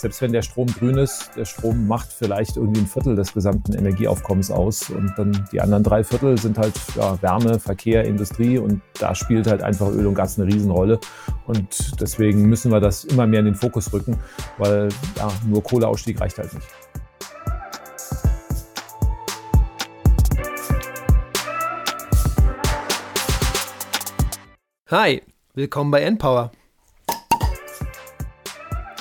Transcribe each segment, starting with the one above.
selbst wenn der Strom grün ist, der Strom macht vielleicht irgendwie ein Viertel des gesamten Energieaufkommens aus und dann die anderen drei Viertel sind halt ja, Wärme, Verkehr, Industrie und da spielt halt einfach Öl und Gas eine Riesenrolle und deswegen müssen wir das immer mehr in den Fokus rücken, weil ja, nur Kohleausstieg reicht halt nicht. Hi, willkommen bei Endpower.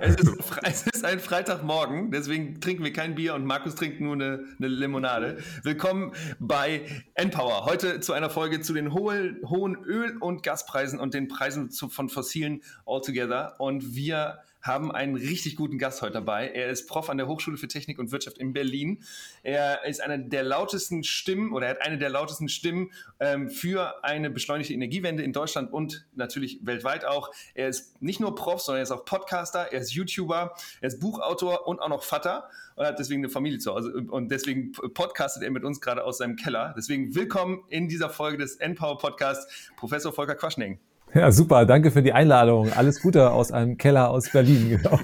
Es ist, es ist, ein Freitagmorgen, deswegen trinken wir kein Bier und Markus trinkt nur eine, eine Limonade. Willkommen bei Npower. Heute zu einer Folge zu den hohen, hohen Öl- und Gaspreisen und den Preisen zu, von Fossilen altogether. Und wir haben einen richtig guten Gast heute dabei. Er ist Prof an der Hochschule für Technik und Wirtschaft in Berlin. Er ist einer der lautesten Stimmen oder er hat eine der lautesten Stimmen ähm, für eine beschleunigte Energiewende in Deutschland und natürlich weltweit auch. Er ist nicht nur Prof, sondern er ist auch Podcaster, er ist YouTuber, er ist Buchautor und auch noch Vater und hat deswegen eine Familie zu Hause. Und deswegen podcastet er mit uns gerade aus seinem Keller. Deswegen willkommen in dieser Folge des Npower Podcasts, Professor Volker Quaschning. Ja, super. Danke für die Einladung. Alles Gute aus einem Keller aus Berlin. Genau.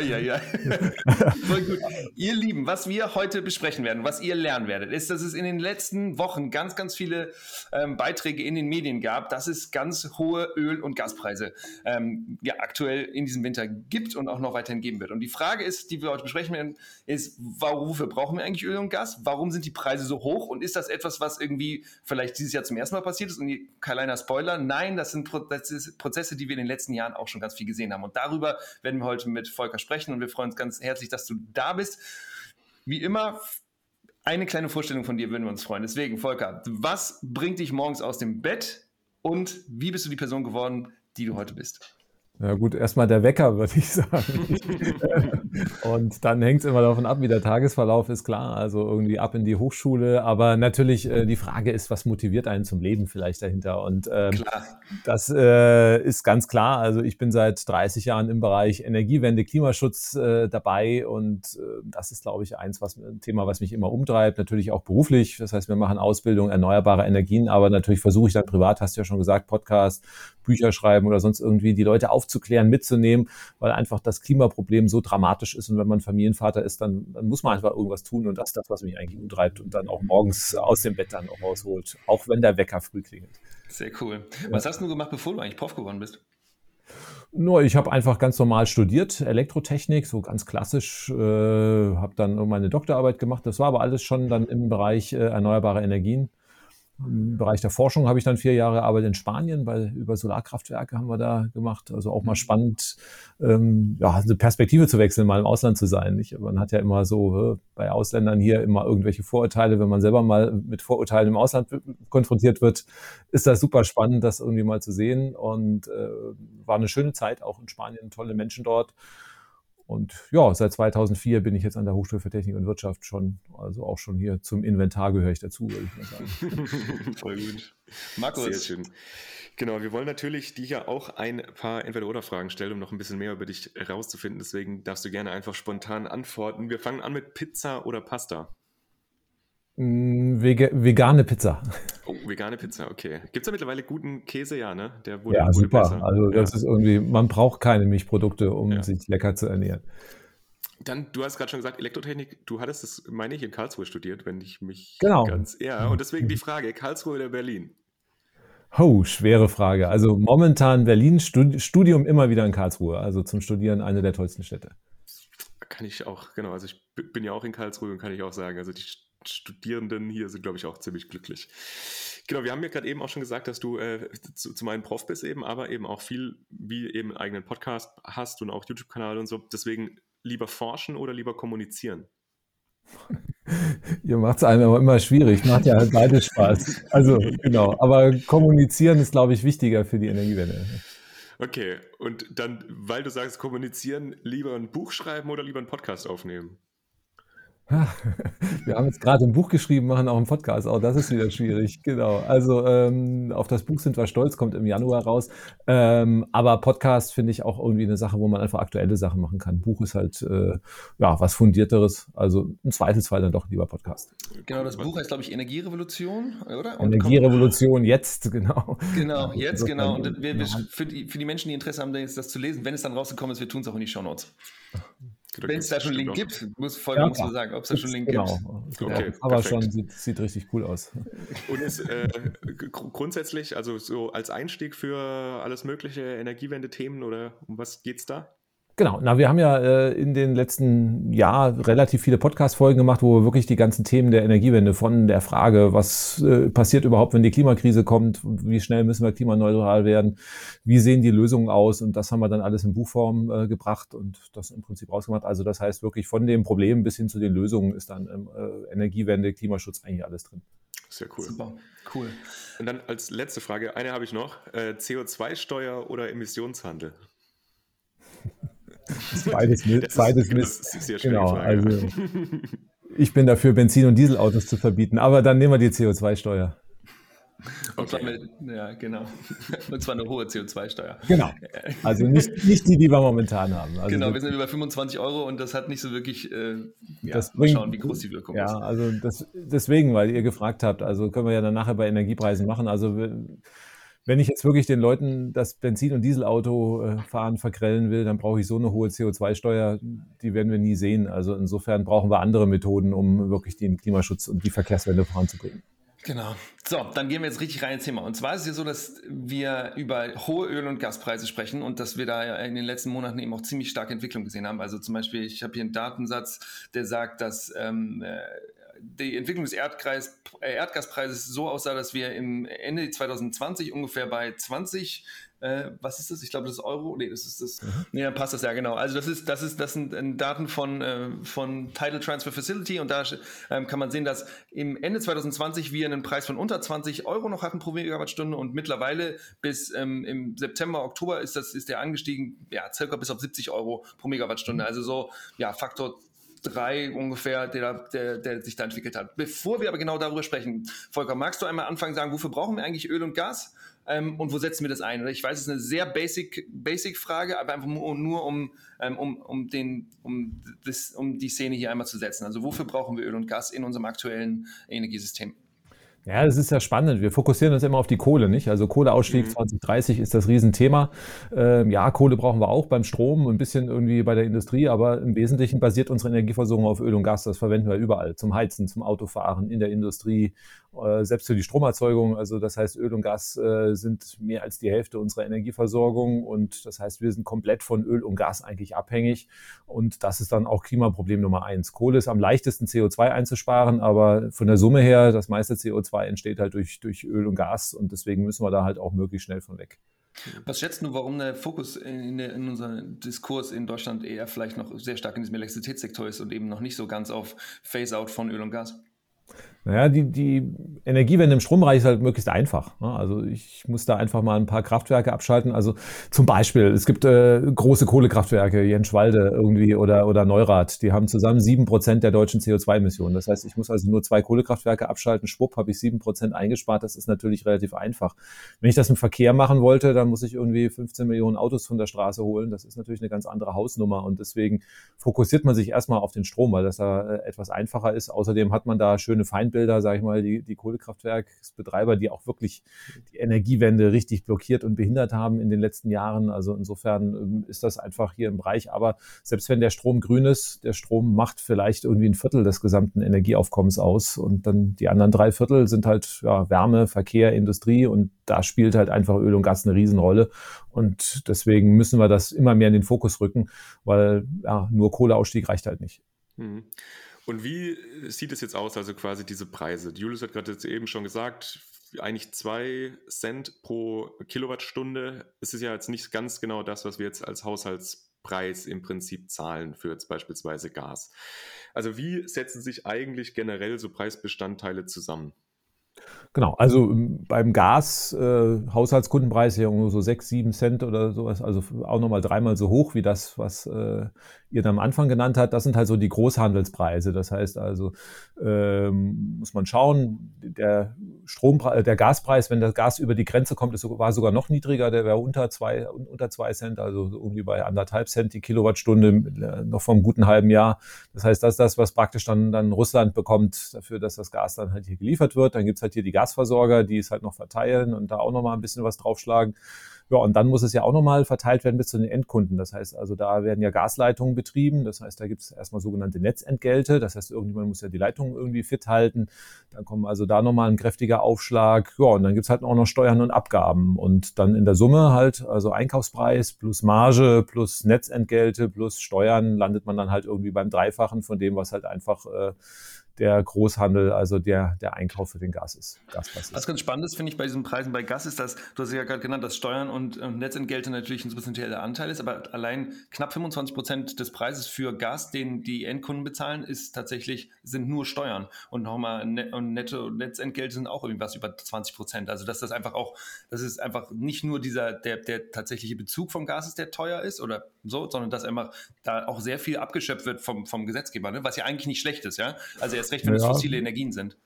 ja, ja. Voll gut. Ihr Lieben, was wir heute besprechen werden, was ihr lernen werdet, ist, dass es in den letzten Wochen ganz, ganz viele ähm, Beiträge in den Medien gab, dass es ganz hohe Öl- und Gaspreise ähm, ja, aktuell in diesem Winter gibt und auch noch weiterhin geben wird. Und die Frage ist, die wir heute besprechen werden, ist, wofür brauchen wir eigentlich Öl und Gas? Warum sind die Preise so hoch? Und ist das etwas, was irgendwie vielleicht dieses Jahr zum ersten Mal passiert ist? Und kleiner Spoiler, Nein, das sind Prozesse, die wir in den letzten Jahren auch schon ganz viel gesehen haben. Und darüber werden wir heute mit Volker sprechen und wir freuen uns ganz herzlich, dass du da bist. Wie immer, eine kleine Vorstellung von dir würden wir uns freuen. Deswegen, Volker, was bringt dich morgens aus dem Bett und wie bist du die Person geworden, die du heute bist? Ja gut, erstmal der Wecker, würde ich sagen. und dann hängt es immer davon ab, wie der Tagesverlauf ist, klar. Also irgendwie ab in die Hochschule. Aber natürlich, äh, die Frage ist, was motiviert einen zum Leben vielleicht dahinter? Und ähm, das äh, ist ganz klar. Also ich bin seit 30 Jahren im Bereich Energiewende, Klimaschutz äh, dabei. Und äh, das ist, glaube ich, eins, was ein Thema, was mich immer umtreibt. Natürlich auch beruflich. Das heißt, wir machen Ausbildung erneuerbare Energien, aber natürlich versuche ich dann privat, hast du ja schon gesagt, Podcast, Bücher schreiben oder sonst irgendwie die Leute auf aufzuklären, mitzunehmen, weil einfach das Klimaproblem so dramatisch ist. Und wenn man Familienvater ist, dann, dann muss man einfach irgendwas tun. Und das ist das, was mich eigentlich umtreibt und dann auch morgens aus dem Bett dann auch rausholt, auch wenn der Wecker früh klingelt. Sehr cool. Was hast du gemacht, bevor du eigentlich Prof geworden bist? Nur, ich habe einfach ganz normal studiert, Elektrotechnik, so ganz klassisch, äh, habe dann meine Doktorarbeit gemacht. Das war aber alles schon dann im Bereich äh, erneuerbare Energien. Im Bereich der Forschung habe ich dann vier Jahre Arbeit in Spanien, weil über Solarkraftwerke haben wir da gemacht. Also auch mal mhm. spannend, ähm, ja, eine Perspektive zu wechseln, mal im Ausland zu sein. Nicht? Man hat ja immer so äh, bei Ausländern hier immer irgendwelche Vorurteile. Wenn man selber mal mit Vorurteilen im Ausland konfrontiert wird, ist das super spannend, das irgendwie mal zu sehen. Und äh, war eine schöne Zeit auch in Spanien, tolle Menschen dort. Und ja, seit 2004 bin ich jetzt an der Hochschule für Technik und Wirtschaft schon, also auch schon hier zum Inventar gehöre ich dazu, würde ich mal sagen. Voll gut. Markus. Sehr schön. Genau, wir wollen natürlich dir ja auch ein paar Entweder-Oder-Fragen stellen, um noch ein bisschen mehr über dich herauszufinden. Deswegen darfst du gerne einfach spontan antworten. Wir fangen an mit Pizza oder Pasta. Mm, vegane Pizza. Oh, vegane Pizza, okay. Gibt es da mittlerweile guten Käse, ja, ne? Der wurde, ja, super. Besser. Also das ja. ist irgendwie, man braucht keine Milchprodukte, um ja. sich lecker zu ernähren. Dann, du hast gerade schon gesagt, Elektrotechnik, du hattest das, meine ich, in Karlsruhe studiert, wenn ich mich genau. ganz. Ja, und deswegen die Frage: Karlsruhe oder Berlin? Oh, schwere Frage. Also momentan Berlin, Studium immer wieder in Karlsruhe. Also zum Studieren eine der tollsten Städte. Kann ich auch, genau. Also ich bin ja auch in Karlsruhe und kann ich auch sagen, also die Studierenden hier sind, glaube ich, auch ziemlich glücklich. Genau, wir haben ja gerade eben auch schon gesagt, dass du äh, zu, zum einen Prof bist eben, aber eben auch viel wie eben einen eigenen Podcast hast und auch YouTube-Kanal und so. Deswegen lieber forschen oder lieber kommunizieren? Ihr macht es einem aber immer schwierig, macht ja halt beides Spaß. Also genau, aber kommunizieren ist, glaube ich, wichtiger für die Energiewende. Okay, und dann, weil du sagst, kommunizieren, lieber ein Buch schreiben oder lieber einen Podcast aufnehmen? Wir haben jetzt gerade ein Buch geschrieben, machen auch einen Podcast. Auch das ist wieder schwierig. Genau. Also ähm, auf das Buch sind wir stolz, kommt im Januar raus. Ähm, aber Podcast finde ich auch irgendwie eine Sache, wo man einfach aktuelle Sachen machen kann. Buch ist halt äh, ja was fundierteres. Also im Zweifelsfall dann doch lieber Podcast. Genau, das Buch heißt glaube ich Energierevolution, oder? Und Energierevolution jetzt genau. Genau, jetzt genau. Und wir, wir, für, die, für die Menschen, die Interesse haben, das zu lesen, wenn es dann rausgekommen ist, wir tun es auch in die Show Notes. Wenn es da schon einen Link gibt, muss voll ja, zu sagen, ob es da schon einen Link genau. gibt. Okay, aber perfekt. schon sieht, sieht, richtig cool aus. Und ist äh, grundsätzlich, also so als Einstieg für alles mögliche Energiewende-Themen oder um was geht es da? Genau, na, wir haben ja äh, in den letzten Jahr relativ viele Podcast-Folgen gemacht, wo wir wirklich die ganzen Themen der Energiewende von der Frage, was äh, passiert überhaupt, wenn die Klimakrise kommt, wie schnell müssen wir klimaneutral werden, wie sehen die Lösungen aus und das haben wir dann alles in Buchform äh, gebracht und das im Prinzip rausgemacht. Also das heißt wirklich von dem Problem bis hin zu den Lösungen ist dann äh, Energiewende, Klimaschutz eigentlich alles drin. Sehr cool. Super, cool. Und dann als letzte Frage, eine habe ich noch, äh, CO2-Steuer oder Emissionshandel? Beides mit. beides mit. Genau, also ich bin dafür, Benzin- und Dieselautos zu verbieten, aber dann nehmen wir die CO2-Steuer. Okay. ja, genau. Und zwar eine hohe CO2-Steuer. Genau. Also nicht, nicht die, die wir momentan haben. Also genau, wir sind über 25 Euro und das hat nicht so wirklich, äh, ja, das bringt, mal schauen, wie groß die Wirkung ja, ist. Ja, also das, deswegen, weil ihr gefragt habt, also können wir ja dann nachher bei Energiepreisen machen. Also wenn ich jetzt wirklich den Leuten das Benzin- und Dieselauto äh, fahren vergrellen will, dann brauche ich so eine hohe CO2-Steuer, die werden wir nie sehen. Also insofern brauchen wir andere Methoden, um wirklich den Klimaschutz und die Verkehrswende voranzubringen. Genau. So, dann gehen wir jetzt richtig rein ins Thema. Und zwar ist es ja so, dass wir über hohe Öl- und Gaspreise sprechen und dass wir da in den letzten Monaten eben auch ziemlich starke Entwicklung gesehen haben. Also zum Beispiel, ich habe hier einen Datensatz, der sagt, dass ähm, äh, die Entwicklung des Erdkreis, äh, Erdgaspreises so aussah, dass wir im Ende 2020 ungefähr bei 20 äh, was ist das? Ich glaube, das ist Euro. Nee, das ist das. Mhm. Nee, dann passt das ja genau. Also das ist, das ist, das sind äh, Daten von, äh, von Tidal Transfer Facility und da ähm, kann man sehen, dass im Ende 2020 wir einen Preis von unter 20 Euro noch hatten pro Megawattstunde und mittlerweile bis ähm, im September, Oktober ist das, ist der angestiegen, ja, circa bis auf 70 Euro pro Megawattstunde. Also so, ja, Faktor drei ungefähr, der, der, der sich da entwickelt hat. Bevor wir aber genau darüber sprechen, Volker, magst du einmal anfangen sagen, wofür brauchen wir eigentlich Öl und Gas ähm, und wo setzen wir das ein? Ich weiß, es ist eine sehr basic, basic Frage, aber einfach nur, nur um, ähm, um, um, den, um, das, um die Szene hier einmal zu setzen. Also wofür brauchen wir Öl und Gas in unserem aktuellen Energiesystem? Ja, das ist ja spannend. Wir fokussieren uns immer auf die Kohle, nicht? Also Kohleausstieg mhm. 2030 ist das Riesenthema. Ähm, ja, Kohle brauchen wir auch beim Strom, ein bisschen irgendwie bei der Industrie, aber im Wesentlichen basiert unsere Energieversorgung auf Öl und Gas. Das verwenden wir überall, zum Heizen, zum Autofahren, in der Industrie, äh, selbst für die Stromerzeugung. Also das heißt, Öl und Gas äh, sind mehr als die Hälfte unserer Energieversorgung und das heißt, wir sind komplett von Öl und Gas eigentlich abhängig und das ist dann auch Klimaproblem Nummer eins. Kohle ist am leichtesten CO2 einzusparen, aber von der Summe her, das meiste CO2 entsteht halt durch, durch Öl und Gas und deswegen müssen wir da halt auch möglichst schnell von weg. Was schätzt du, warum der Fokus in, in unserem Diskurs in Deutschland eher vielleicht noch sehr stark in diesem Elektrizitätssektor ist und eben noch nicht so ganz auf Phase-out von Öl und Gas? Naja, die, die Energiewende im Strombereich ist halt möglichst einfach. Ne? Also ich muss da einfach mal ein paar Kraftwerke abschalten. Also zum Beispiel, es gibt äh, große Kohlekraftwerke, Jenschwalde irgendwie oder, oder Neurath, die haben zusammen sieben Prozent der deutschen CO2-Emissionen. Das heißt, ich muss also nur zwei Kohlekraftwerke abschalten, schwupp, habe ich sieben Prozent eingespart. Das ist natürlich relativ einfach. Wenn ich das im Verkehr machen wollte, dann muss ich irgendwie 15 Millionen Autos von der Straße holen. Das ist natürlich eine ganz andere Hausnummer und deswegen fokussiert man sich erstmal auf den Strom, weil das da äh, etwas einfacher ist. Außerdem hat man da schöne Feindbilder Feindbilder, sage ich mal, die, die Kohlekraftwerksbetreiber, die auch wirklich die Energiewende richtig blockiert und behindert haben in den letzten Jahren. Also insofern ähm, ist das einfach hier im Bereich. Aber selbst wenn der Strom grün ist, der Strom macht vielleicht irgendwie ein Viertel des gesamten Energieaufkommens aus und dann die anderen drei Viertel sind halt ja, Wärme, Verkehr, Industrie und da spielt halt einfach Öl und Gas eine Riesenrolle. Und deswegen müssen wir das immer mehr in den Fokus rücken, weil ja, nur Kohleausstieg reicht halt nicht. Mhm. Und wie sieht es jetzt aus, also quasi diese Preise? Julius hat gerade jetzt eben schon gesagt, eigentlich zwei Cent pro Kilowattstunde. Es ist ja jetzt nicht ganz genau das, was wir jetzt als Haushaltspreis im Prinzip zahlen für jetzt beispielsweise Gas. Also wie setzen sich eigentlich generell so Preisbestandteile zusammen? Genau, also ähm, beim Gas, äh, Haushaltskundenpreis ja so sechs, sieben Cent oder sowas, also auch nochmal dreimal so hoch wie das, was äh, ihr am Anfang genannt hat, das sind halt so die Großhandelspreise. Das heißt also, ähm, muss man schauen, der Strompreis, der Gaspreis, wenn das Gas über die Grenze kommt, ist, war sogar noch niedriger, der wäre unter zwei, unter zwei Cent, also irgendwie bei anderthalb Cent die Kilowattstunde äh, noch einem guten halben Jahr. Das heißt, das ist das, was praktisch dann, dann Russland bekommt dafür, dass das Gas dann halt hier geliefert wird. Dann gibt's halt hier die Gasversorger, die es halt noch verteilen und da auch nochmal ein bisschen was draufschlagen. Ja, und dann muss es ja auch nochmal verteilt werden bis zu den Endkunden. Das heißt also, da werden ja Gasleitungen betrieben. Das heißt, da gibt es erstmal sogenannte Netzentgelte. Das heißt, irgendjemand muss ja die Leitungen irgendwie fit halten. Dann kommen also da nochmal ein kräftiger Aufschlag. Ja, und dann gibt's halt auch noch Steuern und Abgaben. Und dann in der Summe halt, also Einkaufspreis plus Marge plus Netzentgelte plus Steuern, landet man dann halt irgendwie beim Dreifachen von dem, was halt einfach äh, der Großhandel, also der, der Einkauf für den Gas ist. Gaspreis Was ganz spannend ist, finde ich, bei diesen Preisen bei Gas ist, dass, du hast ja gerade genannt, dass Steuern und, und Netzentgelte natürlich ein substanzieller Anteil ist, aber allein knapp 25 Prozent des Preises für Gas, den die Endkunden bezahlen, ist tatsächlich, sind nur Steuern. Und nochmal Net und Netto Netzentgelte sind auch irgendwas über 20 Prozent. Also dass das einfach auch, das ist einfach nicht nur dieser, der, der tatsächliche Bezug vom Gas ist, der teuer ist oder so, sondern dass einfach da auch sehr viel abgeschöpft wird vom, vom Gesetzgeber, ne? was ja eigentlich nicht schlecht ist, ja. Also er erst recht, wenn ja. es fossile Energien sind.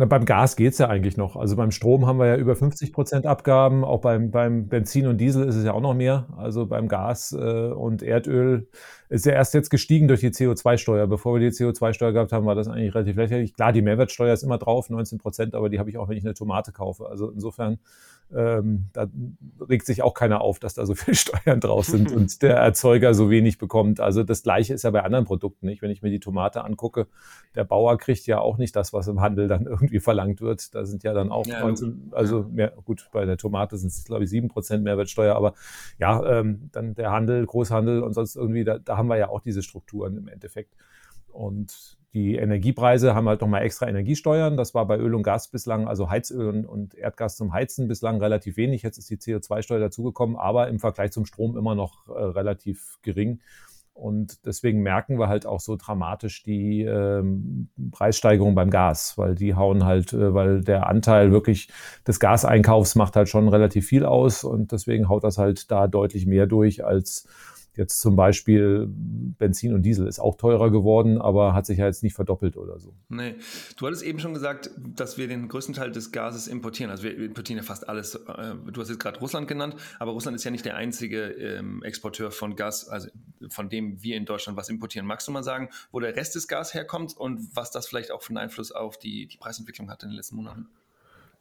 Na, beim Gas geht es ja eigentlich noch. Also beim Strom haben wir ja über 50 Prozent Abgaben. Auch beim, beim Benzin und Diesel ist es ja auch noch mehr. Also beim Gas äh, und Erdöl ist ja erst jetzt gestiegen durch die CO2-Steuer. Bevor wir die CO2-Steuer gehabt haben, war das eigentlich relativ lächerlich. Klar, die Mehrwertsteuer ist immer drauf, 19 Prozent, aber die habe ich auch, wenn ich eine Tomate kaufe. Also insofern ähm, da regt sich auch keiner auf, dass da so viel Steuern drauf sind und der Erzeuger so wenig bekommt. Also das Gleiche ist ja bei anderen Produkten nicht. Wenn ich mir die Tomate angucke, der Bauer kriegt ja auch nicht das, was im Handel dann irgendwie verlangt wird. Da sind ja dann auch, ja, 19, also mehr, gut, bei der Tomate sind es, glaube ich, sieben Prozent Mehrwertsteuer, aber ja, ähm, dann der Handel, Großhandel und sonst irgendwie, da, da haben wir ja auch diese Strukturen im Endeffekt. Und die Energiepreise haben halt nochmal extra Energiesteuern. Das war bei Öl und Gas bislang, also Heizöl und Erdgas zum Heizen bislang relativ wenig. Jetzt ist die CO2-Steuer dazugekommen, aber im Vergleich zum Strom immer noch äh, relativ gering. Und deswegen merken wir halt auch so dramatisch die ähm, Preissteigerung beim Gas, weil die hauen halt, äh, weil der Anteil wirklich des Gaseinkaufs macht halt schon relativ viel aus und deswegen haut das halt da deutlich mehr durch als Jetzt zum Beispiel Benzin und Diesel ist auch teurer geworden, aber hat sich ja jetzt nicht verdoppelt oder so. Nee, du hattest eben schon gesagt, dass wir den größten Teil des Gases importieren. Also wir importieren ja fast alles. Äh, du hast jetzt gerade Russland genannt, aber Russland ist ja nicht der einzige ähm, Exporteur von Gas, also von dem wir in Deutschland was importieren. Magst du mal sagen, wo der Rest des Gas herkommt und was das vielleicht auch für einen Einfluss auf die, die Preisentwicklung hat in den letzten Monaten?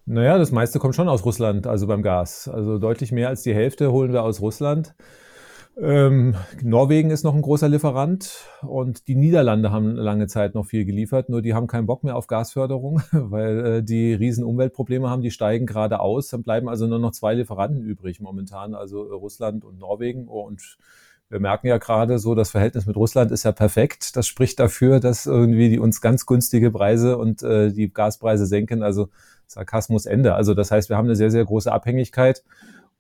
Naja, das meiste kommt schon aus Russland, also beim Gas. Also deutlich mehr als die Hälfte holen wir aus Russland. Ähm, Norwegen ist noch ein großer Lieferant und die Niederlande haben lange Zeit noch viel geliefert, nur die haben keinen Bock mehr auf Gasförderung, weil äh, die riesen Umweltprobleme haben, die steigen gerade aus. Dann bleiben also nur noch zwei Lieferanten übrig momentan, also Russland und Norwegen. Und wir merken ja gerade so, das Verhältnis mit Russland ist ja perfekt. Das spricht dafür, dass irgendwie die uns ganz günstige Preise und äh, die Gaspreise senken. Also Sarkasmus Ende. Also das heißt, wir haben eine sehr, sehr große Abhängigkeit.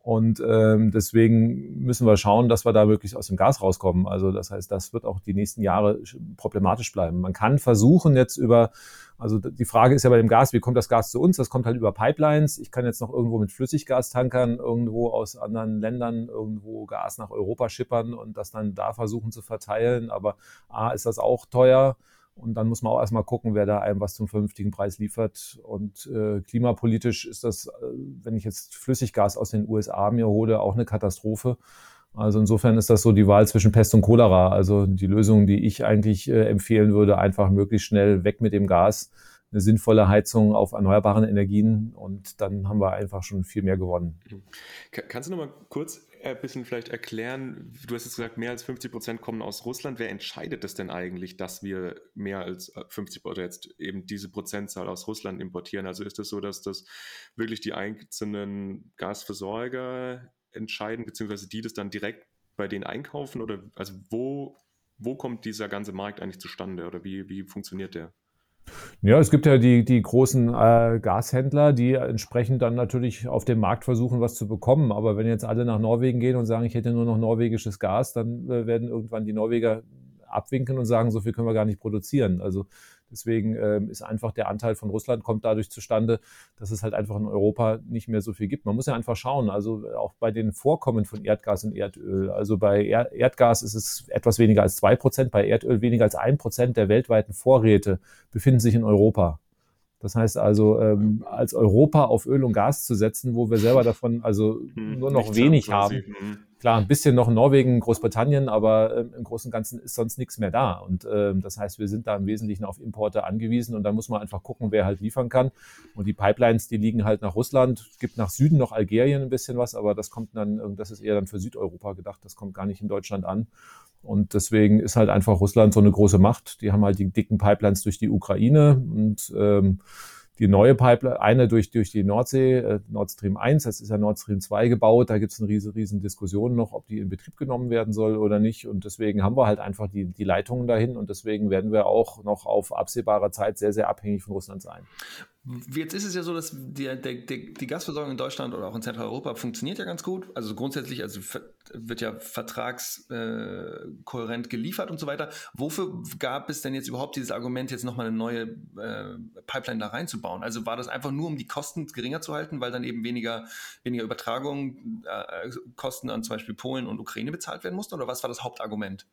Und ähm, deswegen müssen wir schauen, dass wir da wirklich aus dem Gas rauskommen. Also das heißt, das wird auch die nächsten Jahre problematisch bleiben. Man kann versuchen jetzt über, also die Frage ist ja bei dem Gas, wie kommt das Gas zu uns? Das kommt halt über Pipelines. Ich kann jetzt noch irgendwo mit Flüssiggastankern irgendwo aus anderen Ländern irgendwo Gas nach Europa schippern und das dann da versuchen zu verteilen. Aber A, ist das auch teuer. Und dann muss man auch erstmal gucken, wer da einem was zum vernünftigen Preis liefert. Und äh, klimapolitisch ist das, äh, wenn ich jetzt Flüssiggas aus den USA mir hole, auch eine Katastrophe. Also insofern ist das so die Wahl zwischen Pest und Cholera. Also die Lösung, die ich eigentlich äh, empfehlen würde, einfach möglichst schnell weg mit dem Gas, eine sinnvolle Heizung auf erneuerbaren Energien und dann haben wir einfach schon viel mehr gewonnen. Kannst du noch mal kurz ein bisschen vielleicht erklären, du hast jetzt gesagt, mehr als 50 Prozent kommen aus Russland. Wer entscheidet es denn eigentlich, dass wir mehr als 50 oder jetzt eben diese Prozentzahl aus Russland importieren? Also ist es das so, dass das wirklich die einzelnen Gasversorger entscheiden, beziehungsweise die das dann direkt bei denen einkaufen? Oder also wo, wo kommt dieser ganze Markt eigentlich zustande oder wie, wie funktioniert der? Ja, es gibt ja die, die großen äh, Gashändler, die entsprechend dann natürlich auf dem Markt versuchen, was zu bekommen. Aber wenn jetzt alle nach Norwegen gehen und sagen, ich hätte nur noch norwegisches Gas, dann äh, werden irgendwann die Norweger abwinken und sagen, so viel können wir gar nicht produzieren. Also Deswegen ähm, ist einfach der Anteil von Russland kommt dadurch zustande, dass es halt einfach in Europa nicht mehr so viel gibt. Man muss ja einfach schauen, also auch bei den Vorkommen von Erdgas und Erdöl. Also bei Erdgas ist es etwas weniger als zwei Prozent, bei Erdöl weniger als ein Prozent der weltweiten Vorräte befinden sich in Europa. Das heißt also, ähm, als Europa auf Öl und Gas zu setzen, wo wir selber davon also hm, nur noch wenig haben. Klar, ein bisschen noch Norwegen, Großbritannien, aber ähm, im Großen und Ganzen ist sonst nichts mehr da. Und ähm, das heißt, wir sind da im Wesentlichen auf Importe angewiesen und da muss man einfach gucken, wer halt liefern kann. Und die Pipelines, die liegen halt nach Russland. Gibt nach Süden noch Algerien ein bisschen was, aber das kommt dann, das ist eher dann für Südeuropa gedacht. Das kommt gar nicht in Deutschland an. Und deswegen ist halt einfach Russland so eine große Macht. Die haben halt die dicken Pipelines durch die Ukraine und ähm, die neue Pipeline, eine durch, durch die Nordsee, äh, Nord Stream 1, das ist ja Nord Stream 2 gebaut, da gibt es eine riesen, riesen Diskussion noch, ob die in Betrieb genommen werden soll oder nicht. Und deswegen haben wir halt einfach die, die Leitungen dahin und deswegen werden wir auch noch auf absehbare Zeit sehr, sehr abhängig von Russland sein. Jetzt ist es ja so, dass die, der, die Gasversorgung in Deutschland oder auch in Zentraleuropa funktioniert ja ganz gut. Also grundsätzlich also wird ja vertragskohärent äh, geliefert und so weiter. Wofür gab es denn jetzt überhaupt dieses Argument, jetzt nochmal eine neue äh, Pipeline da reinzubauen? Also war das einfach nur, um die Kosten geringer zu halten, weil dann eben weniger, weniger Übertragungen, äh, Kosten an zum Beispiel Polen und Ukraine bezahlt werden mussten? Oder was war das Hauptargument?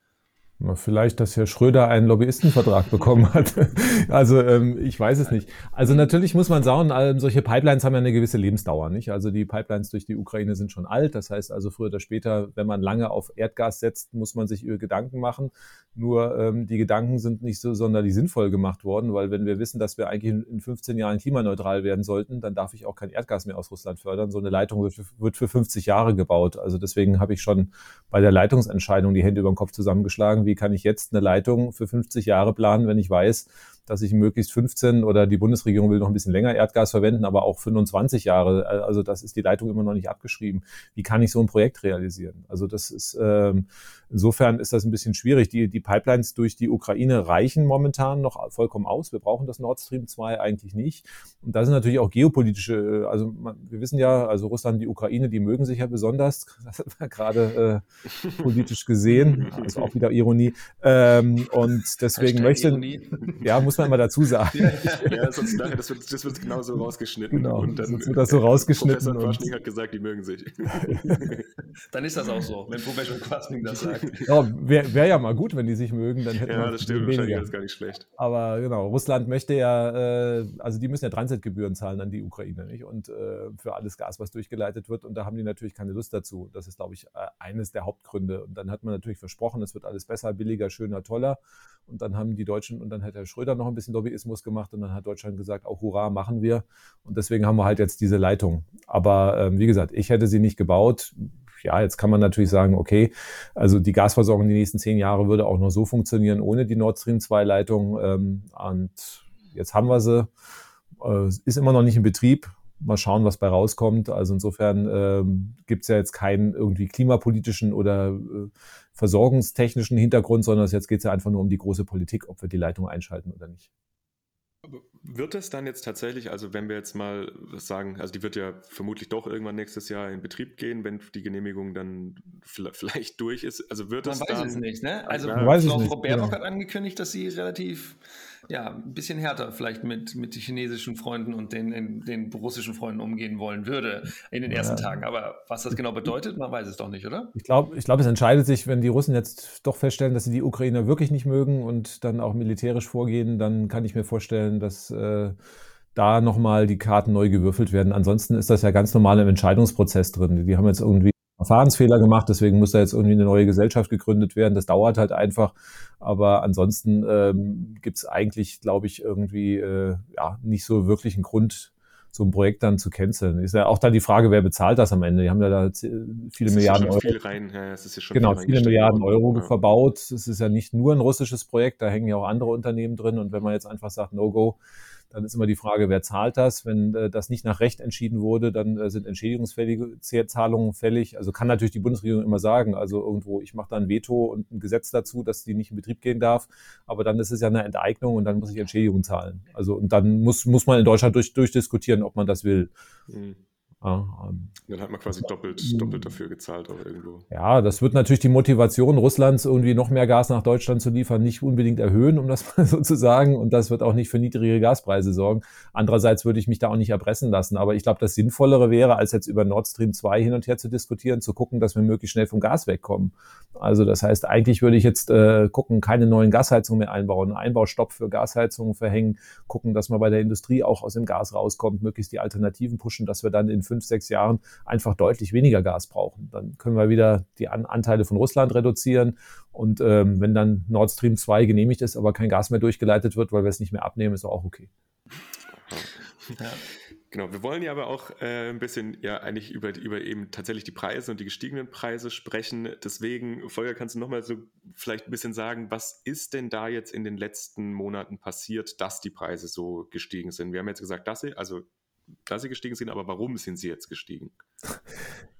Vielleicht, dass Herr Schröder einen Lobbyistenvertrag bekommen hat. Also ähm, ich weiß es nicht. Also natürlich muss man sagen, ähm, solche Pipelines haben ja eine gewisse Lebensdauer, nicht? Also die Pipelines durch die Ukraine sind schon alt. Das heißt also früher oder später, wenn man lange auf Erdgas setzt, muss man sich über Gedanken machen. Nur ähm, die Gedanken sind nicht so sonderlich sinnvoll gemacht worden, weil wenn wir wissen, dass wir eigentlich in 15 Jahren klimaneutral werden sollten, dann darf ich auch kein Erdgas mehr aus Russland fördern. So eine Leitung wird für, wird für 50 Jahre gebaut. Also deswegen habe ich schon bei der Leitungsentscheidung die Hände über den Kopf zusammengeschlagen. Wie kann ich jetzt eine Leitung für 50 Jahre planen, wenn ich weiß, dass ich möglichst 15 oder die Bundesregierung will noch ein bisschen länger Erdgas verwenden, aber auch 25 Jahre. Also das ist die Leitung immer noch nicht abgeschrieben. Wie kann ich so ein Projekt realisieren? Also das ist ähm, insofern ist das ein bisschen schwierig. Die, die Pipelines durch die Ukraine reichen momentan noch vollkommen aus. Wir brauchen das Nord Stream 2 eigentlich nicht. Und da sind natürlich auch geopolitische, also man, wir wissen ja, also Russland, die Ukraine, die mögen sich ja besonders, gerade äh, politisch gesehen, also auch wieder Ironie. Ähm, und deswegen möchte, ja, muss man immer dazu sagen. ja, sonst nachher, das wird, das wird genauso rausgeschnitten. Genau, und dann sonst wird das so rausgeschnitten. Professor Quaschning hat gesagt, die mögen sich. dann ist das auch so, wenn Professor Quaschning das sagt. Ja, Wäre wär ja mal gut, wenn die sich mögen, dann hätten ja, wir das stimmt, wahrscheinlich ist gar nicht schlecht. Aber genau, Russland möchte ja, äh, also die müssen ja Transitgebühren zahlen an die Ukraine, nicht? Und äh, für alles Gas, was durchgeleitet wird. Und da haben die natürlich keine Lust dazu. Das ist, glaube ich, äh, eines der Hauptgründe. Und dann hat man natürlich versprochen, es wird alles besser, billiger, schöner, toller. Und dann haben die Deutschen und dann hat Herr Schröder noch ein bisschen Lobbyismus gemacht und dann hat Deutschland gesagt, auch hurra, machen wir. Und deswegen haben wir halt jetzt diese Leitung. Aber ähm, wie gesagt, ich hätte sie nicht gebaut. Ja, jetzt kann man natürlich sagen, okay, also die Gasversorgung die nächsten zehn Jahre würde auch nur so funktionieren ohne die Nord Stream 2 Leitung. Ähm, und jetzt haben wir sie. Äh, ist immer noch nicht in Betrieb mal schauen, was bei rauskommt. Also insofern ähm, gibt es ja jetzt keinen irgendwie klimapolitischen oder äh, versorgungstechnischen Hintergrund, sondern jetzt geht es ja einfach nur um die große Politik, ob wir die Leitung einschalten oder nicht. Wird es dann jetzt tatsächlich, also wenn wir jetzt mal sagen, also die wird ja vermutlich doch irgendwann nächstes Jahr in Betrieb gehen, wenn die Genehmigung dann vielleicht durch ist. Also wird Man es weiß dann, es nicht, ne? Also ja, Frau, Frau Baerbock ja. hat angekündigt, dass sie relativ ja, ein bisschen härter vielleicht mit, mit chinesischen Freunden und den, den russischen Freunden umgehen wollen würde in den ersten ja. Tagen. Aber was das genau bedeutet, man weiß es doch nicht, oder? Ich glaube, ich glaub, es entscheidet sich, wenn die Russen jetzt doch feststellen, dass sie die Ukrainer wirklich nicht mögen und dann auch militärisch vorgehen, dann kann ich mir vorstellen, dass äh, da nochmal die Karten neu gewürfelt werden. Ansonsten ist das ja ganz normal im Entscheidungsprozess drin. Die haben jetzt irgendwie Verfahrensfehler gemacht, deswegen muss da jetzt irgendwie eine neue Gesellschaft gegründet werden. Das dauert halt einfach. Aber ansonsten ähm, gibt es eigentlich, glaube ich, irgendwie äh, ja, nicht so wirklich einen Grund, so ein Projekt dann zu canceln. Ist ja auch dann die Frage, wer bezahlt das am Ende? Die haben ja da viele Milliarden Euro. Viel rein. Ja, es ist ja schon genau, viele Milliarden Euro ja. verbaut. Es ist ja nicht nur ein russisches Projekt, da hängen ja auch andere Unternehmen drin. Und wenn man jetzt einfach sagt, no go, dann ist immer die Frage, wer zahlt das? Wenn äh, das nicht nach Recht entschieden wurde, dann äh, sind entschädigungsfällige Zahlungen fällig. Also kann natürlich die Bundesregierung immer sagen, also irgendwo, ich mache da ein Veto und ein Gesetz dazu, dass die nicht in Betrieb gehen darf. Aber dann ist es ja eine Enteignung und dann muss ich Entschädigung zahlen. Also und dann muss, muss man in Deutschland durch, durchdiskutieren, ob man das will. Mhm. Ähm, Dann hat man quasi doppelt, doppelt dafür gezahlt auch irgendwo. Ja, das wird natürlich die Motivation Russlands, irgendwie noch mehr Gas nach Deutschland zu liefern, nicht unbedingt erhöhen, um das mal so zu sagen. Und das wird auch nicht für niedrige Gaspreise sorgen. Andererseits würde ich mich da auch nicht erpressen lassen. Aber ich glaube, das Sinnvollere wäre, als jetzt über Nord Stream 2 hin und her zu diskutieren, zu gucken, dass wir möglichst schnell vom Gas wegkommen. Also das heißt, eigentlich würde ich jetzt äh, gucken, keine neuen Gasheizungen mehr einbauen, Einbaustopp für Gasheizungen verhängen, gucken, dass man bei der Industrie auch aus dem Gas rauskommt, möglichst die Alternativen pushen, dass wir dann in fünf, sechs Jahren einfach deutlich weniger Gas brauchen. Dann können wir wieder die An Anteile von Russland reduzieren. Und ähm, wenn dann Nord Stream 2 genehmigt ist, aber kein Gas mehr durchgeleitet wird, weil wir es nicht mehr abnehmen, ist auch okay. Ja. Genau, wir wollen ja aber auch äh, ein bisschen ja eigentlich über, über eben tatsächlich die Preise und die gestiegenen Preise sprechen. Deswegen, Volker, kannst du nochmal so vielleicht ein bisschen sagen, was ist denn da jetzt in den letzten Monaten passiert, dass die Preise so gestiegen sind? Wir haben jetzt gesagt, dass sie, also dass sie gestiegen sind, aber warum sind sie jetzt gestiegen?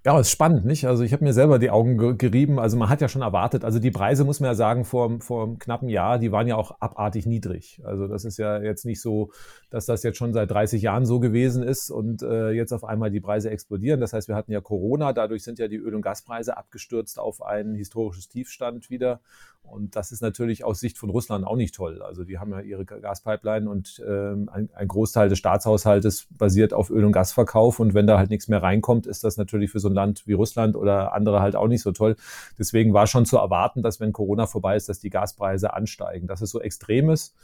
Ja, ist spannend, nicht? Also ich habe mir selber die Augen gerieben. Also man hat ja schon erwartet, also die Preise, muss man ja sagen, vor, vor einem knappen Jahr, die waren ja auch abartig niedrig. Also das ist ja jetzt nicht so, dass das jetzt schon seit 30 Jahren so gewesen ist und äh, jetzt auf einmal die Preise explodieren. Das heißt, wir hatten ja Corona, dadurch sind ja die Öl- und Gaspreise abgestürzt auf ein historisches Tiefstand wieder. Und das ist natürlich aus Sicht von Russland auch nicht toll. Also die haben ja ihre Gaspipeline und ähm, ein, ein Großteil des Staatshaushaltes basiert auf Öl- und Gasverkauf. Und wenn da halt nichts mehr reinkommt, ist das natürlich für so ein Land wie Russland oder andere halt auch nicht so toll. Deswegen war schon zu erwarten, dass wenn Corona vorbei ist, dass die Gaspreise ansteigen. Dass es so extrem ist,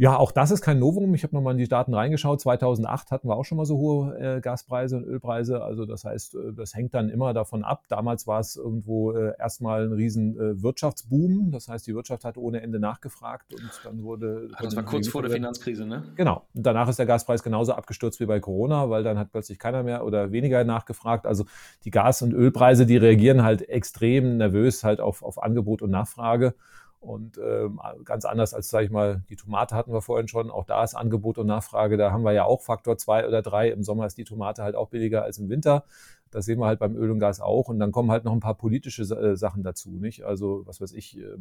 ja, auch das ist kein Novum. Ich habe nochmal in die Daten reingeschaut. 2008 hatten wir auch schon mal so hohe äh, Gaspreise und Ölpreise. Also das heißt, äh, das hängt dann immer davon ab. Damals war es irgendwo äh, erstmal ein riesen äh, Wirtschaftsboom. Das heißt, die Wirtschaft hat ohne Ende nachgefragt und dann wurde... Ach, das war kurz vor der Finanzkrise, ne? Genau. Und danach ist der Gaspreis genauso abgestürzt wie bei Corona, weil dann hat plötzlich keiner mehr oder weniger nachgefragt. Also die Gas- und Ölpreise, die reagieren halt extrem nervös halt auf, auf Angebot und Nachfrage. Und ähm, ganz anders als, sage ich mal, die Tomate hatten wir vorhin schon. Auch da ist Angebot und Nachfrage. Da haben wir ja auch Faktor zwei oder drei. Im Sommer ist die Tomate halt auch billiger als im Winter. Das sehen wir halt beim Öl und Gas auch. Und dann kommen halt noch ein paar politische äh, Sachen dazu, nicht? Also, was weiß ich, äh,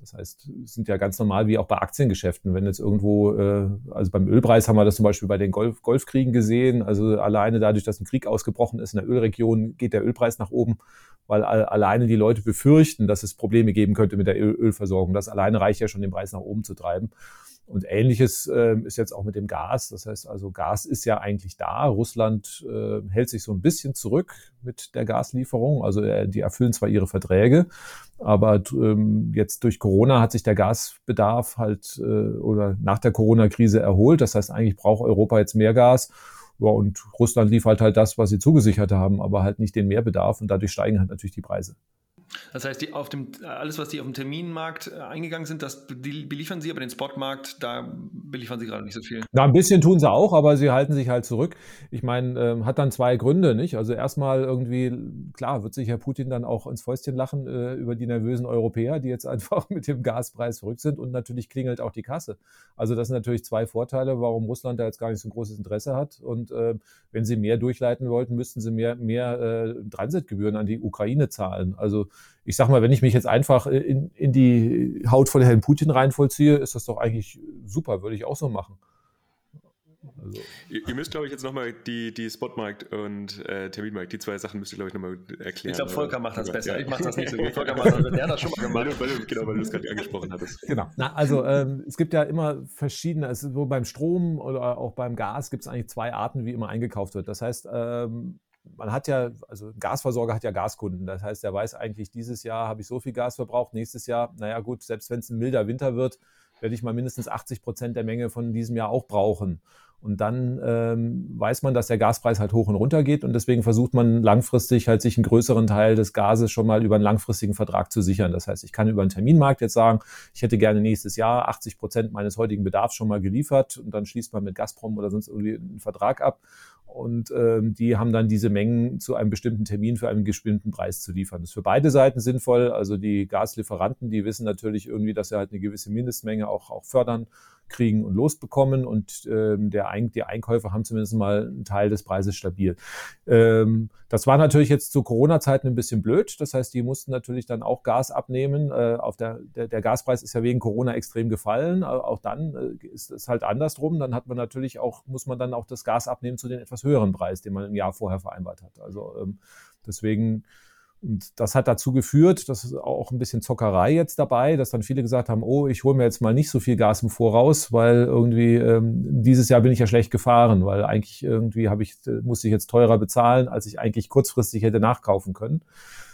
das heißt, sind ja ganz normal wie auch bei Aktiengeschäften. Wenn jetzt irgendwo, äh, also beim Ölpreis haben wir das zum Beispiel bei den Golf Golfkriegen gesehen. Also alleine dadurch, dass ein Krieg ausgebrochen ist in der Ölregion, geht der Ölpreis nach oben, weil alleine die Leute befürchten, dass es Probleme geben könnte mit der Ölversorgung. Das alleine reicht ja schon, den Preis nach oben zu treiben. Und ähnliches äh, ist jetzt auch mit dem Gas. Das heißt also, Gas ist ja eigentlich da. Russland äh, hält sich so ein bisschen zurück mit der Gaslieferung. Also äh, die erfüllen zwar ihre Verträge, aber ähm, jetzt durch Corona hat sich der Gasbedarf halt äh, oder nach der Corona-Krise erholt. Das heißt, eigentlich braucht Europa jetzt mehr Gas. Ja, und Russland liefert halt das, was sie zugesichert haben, aber halt nicht den Mehrbedarf und dadurch steigen halt natürlich die Preise. Das heißt, die auf dem, alles, was die auf dem Terminmarkt äh, eingegangen sind, das beliefern sie, aber den Spotmarkt, da beliefern sie gerade nicht so viel. Na, ein bisschen tun sie auch, aber sie halten sich halt zurück. Ich meine, ähm, hat dann zwei Gründe, nicht? Also erstmal irgendwie, klar, wird sich Herr Putin dann auch ins Fäustchen lachen äh, über die nervösen Europäer, die jetzt einfach mit dem Gaspreis verrückt sind und natürlich klingelt auch die Kasse. Also das sind natürlich zwei Vorteile, warum Russland da jetzt gar nicht so ein großes Interesse hat. Und äh, wenn sie mehr durchleiten wollten, müssten sie mehr, mehr äh, Transitgebühren an die Ukraine zahlen. Also ich sag mal, wenn ich mich jetzt einfach in, in die Haut von Herrn Putin reinvollziehe, ist das doch eigentlich super, würde ich auch so machen. Also. Ihr, ihr, müsst, glaube ich, jetzt nochmal die, die Spotmarkt und äh, Terminmarkt, die zwei Sachen müsst ihr, glaube ich, nochmal erklären. Ich glaube, Volker macht das besser. Ja. Ich mache das nicht so gut. Volker macht das, der hat das schon mal gemacht. Weil, weil, genau, weil du es gerade angesprochen hattest. Genau. Na, also ähm, es gibt ja immer verschiedene, also so beim Strom oder auch beim Gas gibt es eigentlich zwei Arten, wie immer eingekauft wird. Das heißt, ähm, man hat ja, also Gasversorger hat ja Gaskunden. Das heißt, er weiß eigentlich, dieses Jahr habe ich so viel Gas verbraucht, nächstes Jahr, naja gut, selbst wenn es ein milder Winter wird, werde ich mal mindestens 80 Prozent der Menge von diesem Jahr auch brauchen. Und dann ähm, weiß man, dass der Gaspreis halt hoch und runter geht und deswegen versucht man langfristig halt sich einen größeren Teil des Gases schon mal über einen langfristigen Vertrag zu sichern. Das heißt, ich kann über einen Terminmarkt jetzt sagen, ich hätte gerne nächstes Jahr 80 Prozent meines heutigen Bedarfs schon mal geliefert und dann schließt man mit Gazprom oder sonst irgendwie einen Vertrag ab und ähm, die haben dann diese Mengen zu einem bestimmten Termin für einen bestimmten Preis zu liefern. Das ist für beide Seiten sinnvoll. Also die Gaslieferanten, die wissen natürlich irgendwie, dass sie halt eine gewisse Mindestmenge auch, auch fördern kriegen und losbekommen und ähm, der Ein die Einkäufer haben zumindest mal einen Teil des Preises stabil. Ähm, das war natürlich jetzt zu Corona-Zeiten ein bisschen blöd. Das heißt, die mussten natürlich dann auch Gas abnehmen. Äh, auf der, der, der Gaspreis ist ja wegen Corona extrem gefallen. Auch dann äh, ist es halt andersrum. Dann hat man natürlich auch, muss man dann auch das Gas abnehmen zu den etwas höheren Preis, den man im Jahr vorher vereinbart hat. Also ähm, deswegen und das hat dazu geführt, dass auch ein bisschen Zockerei jetzt dabei, dass dann viele gesagt haben, oh, ich hole mir jetzt mal nicht so viel Gas im Voraus, weil irgendwie ähm, dieses Jahr bin ich ja schlecht gefahren, weil eigentlich irgendwie habe ich, äh, musste ich jetzt teurer bezahlen, als ich eigentlich kurzfristig hätte nachkaufen können.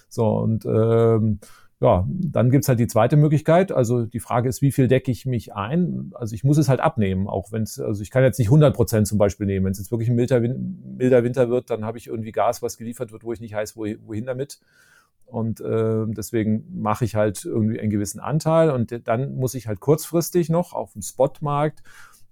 So, und ähm, ja, dann gibt's halt die zweite Möglichkeit. Also die Frage ist, wie viel decke ich mich ein? Also ich muss es halt abnehmen, auch wenn es, also ich kann jetzt nicht 100 Prozent zum Beispiel nehmen. Wenn es jetzt wirklich ein milder, milder Winter wird, dann habe ich irgendwie Gas, was geliefert wird, wo ich nicht weiß, wohin damit. Und äh, deswegen mache ich halt irgendwie einen gewissen Anteil und dann muss ich halt kurzfristig noch auf dem Spotmarkt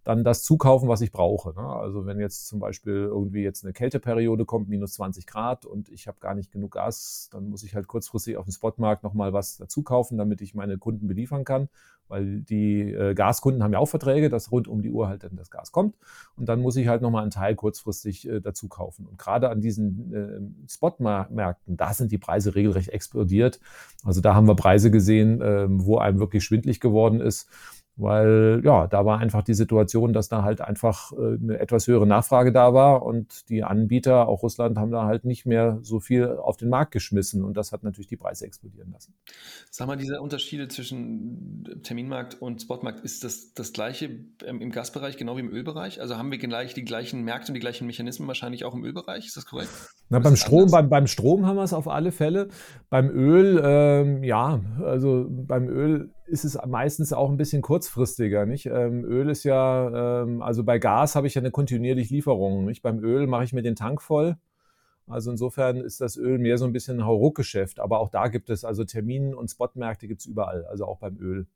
dann das zukaufen, was ich brauche. Ne? Also wenn jetzt zum Beispiel irgendwie jetzt eine Kälteperiode kommt, minus 20 Grad und ich habe gar nicht genug Gas, dann muss ich halt kurzfristig auf dem Spotmarkt nochmal was dazu kaufen, damit ich meine Kunden beliefern kann, weil die äh, Gaskunden haben ja auch Verträge, dass rund um die Uhr halt dann das Gas kommt und dann muss ich halt nochmal einen Teil kurzfristig äh, dazu kaufen. Und gerade an diesen äh, Spotmärkten, da sind die Preise regelrecht explodiert. Also da haben wir Preise gesehen, äh, wo einem wirklich schwindlig geworden ist weil ja, da war einfach die Situation, dass da halt einfach äh, eine etwas höhere Nachfrage da war und die Anbieter, auch Russland, haben da halt nicht mehr so viel auf den Markt geschmissen und das hat natürlich die Preise explodieren lassen. Sag mal, diese Unterschiede zwischen Terminmarkt und Spotmarkt, ist das das gleiche im Gasbereich genau wie im Ölbereich? Also haben wir gleich die gleichen Märkte und die gleichen Mechanismen wahrscheinlich auch im Ölbereich? Ist das korrekt? Na, beim Strom, beim, beim Strom haben wir es auf alle Fälle. Beim Öl, ähm, ja, also beim Öl ist es meistens auch ein bisschen kurzfristiger, nicht? Ähm, Öl ist ja, ähm, also bei Gas habe ich ja eine kontinuierliche Lieferung, nicht? Beim Öl mache ich mir den Tank voll. Also insofern ist das Öl mehr so ein bisschen ein Hauruck-Geschäft. Aber auch da gibt es also Terminen und Spotmärkte gibt es überall, also auch beim Öl.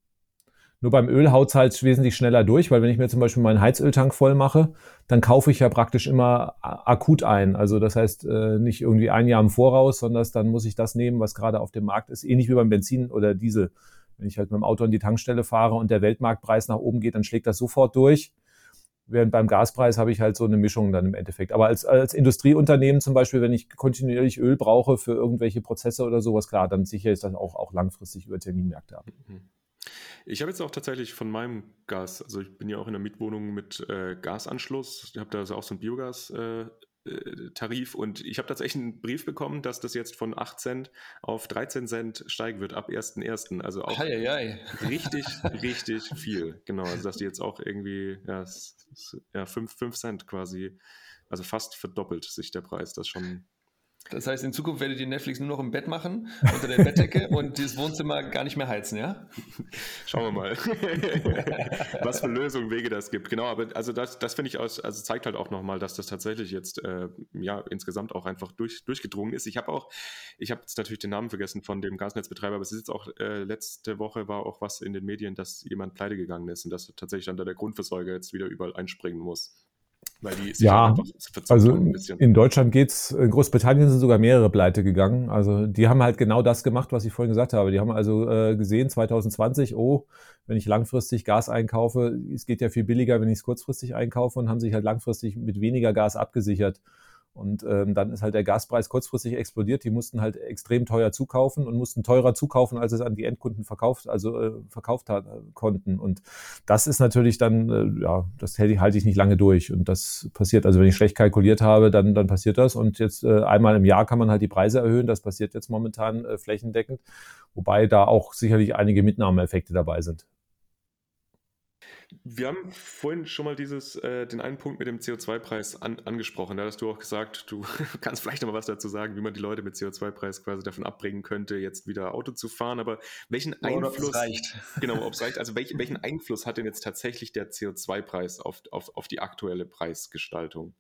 Nur beim Öl haut es halt wesentlich schneller durch, weil wenn ich mir zum Beispiel meinen Heizöltank voll mache, dann kaufe ich ja praktisch immer akut ein. Also das heißt äh, nicht irgendwie ein Jahr im Voraus, sondern dann muss ich das nehmen, was gerade auf dem Markt ist. Ähnlich wie beim Benzin oder Diesel. Wenn ich halt mit dem Auto an die Tankstelle fahre und der Weltmarktpreis nach oben geht, dann schlägt das sofort durch. Während beim Gaspreis habe ich halt so eine Mischung dann im Endeffekt. Aber als, als Industrieunternehmen zum Beispiel, wenn ich kontinuierlich Öl brauche für irgendwelche Prozesse oder sowas, klar, dann sicher ist das auch, auch langfristig über Terminmärkte ab. Mhm. Ich habe jetzt auch tatsächlich von meinem Gas, also ich bin ja auch in der Mietwohnung mit äh, Gasanschluss, ich habe da also auch so ein Biogas. Äh, äh Tarif und ich habe tatsächlich einen Brief bekommen, dass das jetzt von 8 Cent auf 13 Cent steigen wird ab 1.1. Also auch ei, ei. richtig, richtig viel. Genau, also dass die jetzt auch irgendwie ja, ja 5, 5 Cent quasi, also fast verdoppelt sich der Preis. Das schon das heißt, in Zukunft werdet ihr Netflix nur noch im Bett machen, unter der Bettdecke und das Wohnzimmer gar nicht mehr heizen, ja? Schauen wir mal, was für Lösungen, Wege das gibt. Genau, aber also das, das finde ich aus, also zeigt halt auch nochmal, dass das tatsächlich jetzt äh, ja insgesamt auch einfach durch, durchgedrungen ist. Ich habe auch, ich habe jetzt natürlich den Namen vergessen von dem Gasnetzbetreiber, aber es ist jetzt auch äh, letzte Woche war auch was in den Medien, dass jemand pleite gegangen ist und dass tatsächlich dann der Grundversorger jetzt wieder überall einspringen muss. Weil die ja, also in Deutschland geht's, in Großbritannien sind sogar mehrere Pleite gegangen. Also die haben halt genau das gemacht, was ich vorhin gesagt habe. Die haben also äh, gesehen 2020, oh, wenn ich langfristig Gas einkaufe, es geht ja viel billiger, wenn ich es kurzfristig einkaufe und haben sich halt langfristig mit weniger Gas abgesichert. Und ähm, dann ist halt der Gaspreis kurzfristig explodiert. Die mussten halt extrem teuer zukaufen und mussten teurer zukaufen, als es an die Endkunden verkauft, also äh, verkauft hat, äh, konnten. Und das ist natürlich dann, äh, ja, das ich, halte ich nicht lange durch. Und das passiert, also wenn ich schlecht kalkuliert habe, dann, dann passiert das. Und jetzt äh, einmal im Jahr kann man halt die Preise erhöhen. Das passiert jetzt momentan äh, flächendeckend, wobei da auch sicherlich einige Mitnahmeeffekte dabei sind. Wir haben vorhin schon mal dieses, äh, den einen Punkt mit dem CO2-Preis an, angesprochen. Da hast du auch gesagt, du kannst vielleicht noch mal was dazu sagen, wie man die Leute mit CO2-Preis quasi davon abbringen könnte, jetzt wieder Auto zu fahren. Aber welchen Oder Einfluss. Ob reicht. Genau, ob es reicht. Also welch, welchen Einfluss hat denn jetzt tatsächlich der CO2-Preis auf, auf, auf die aktuelle Preisgestaltung?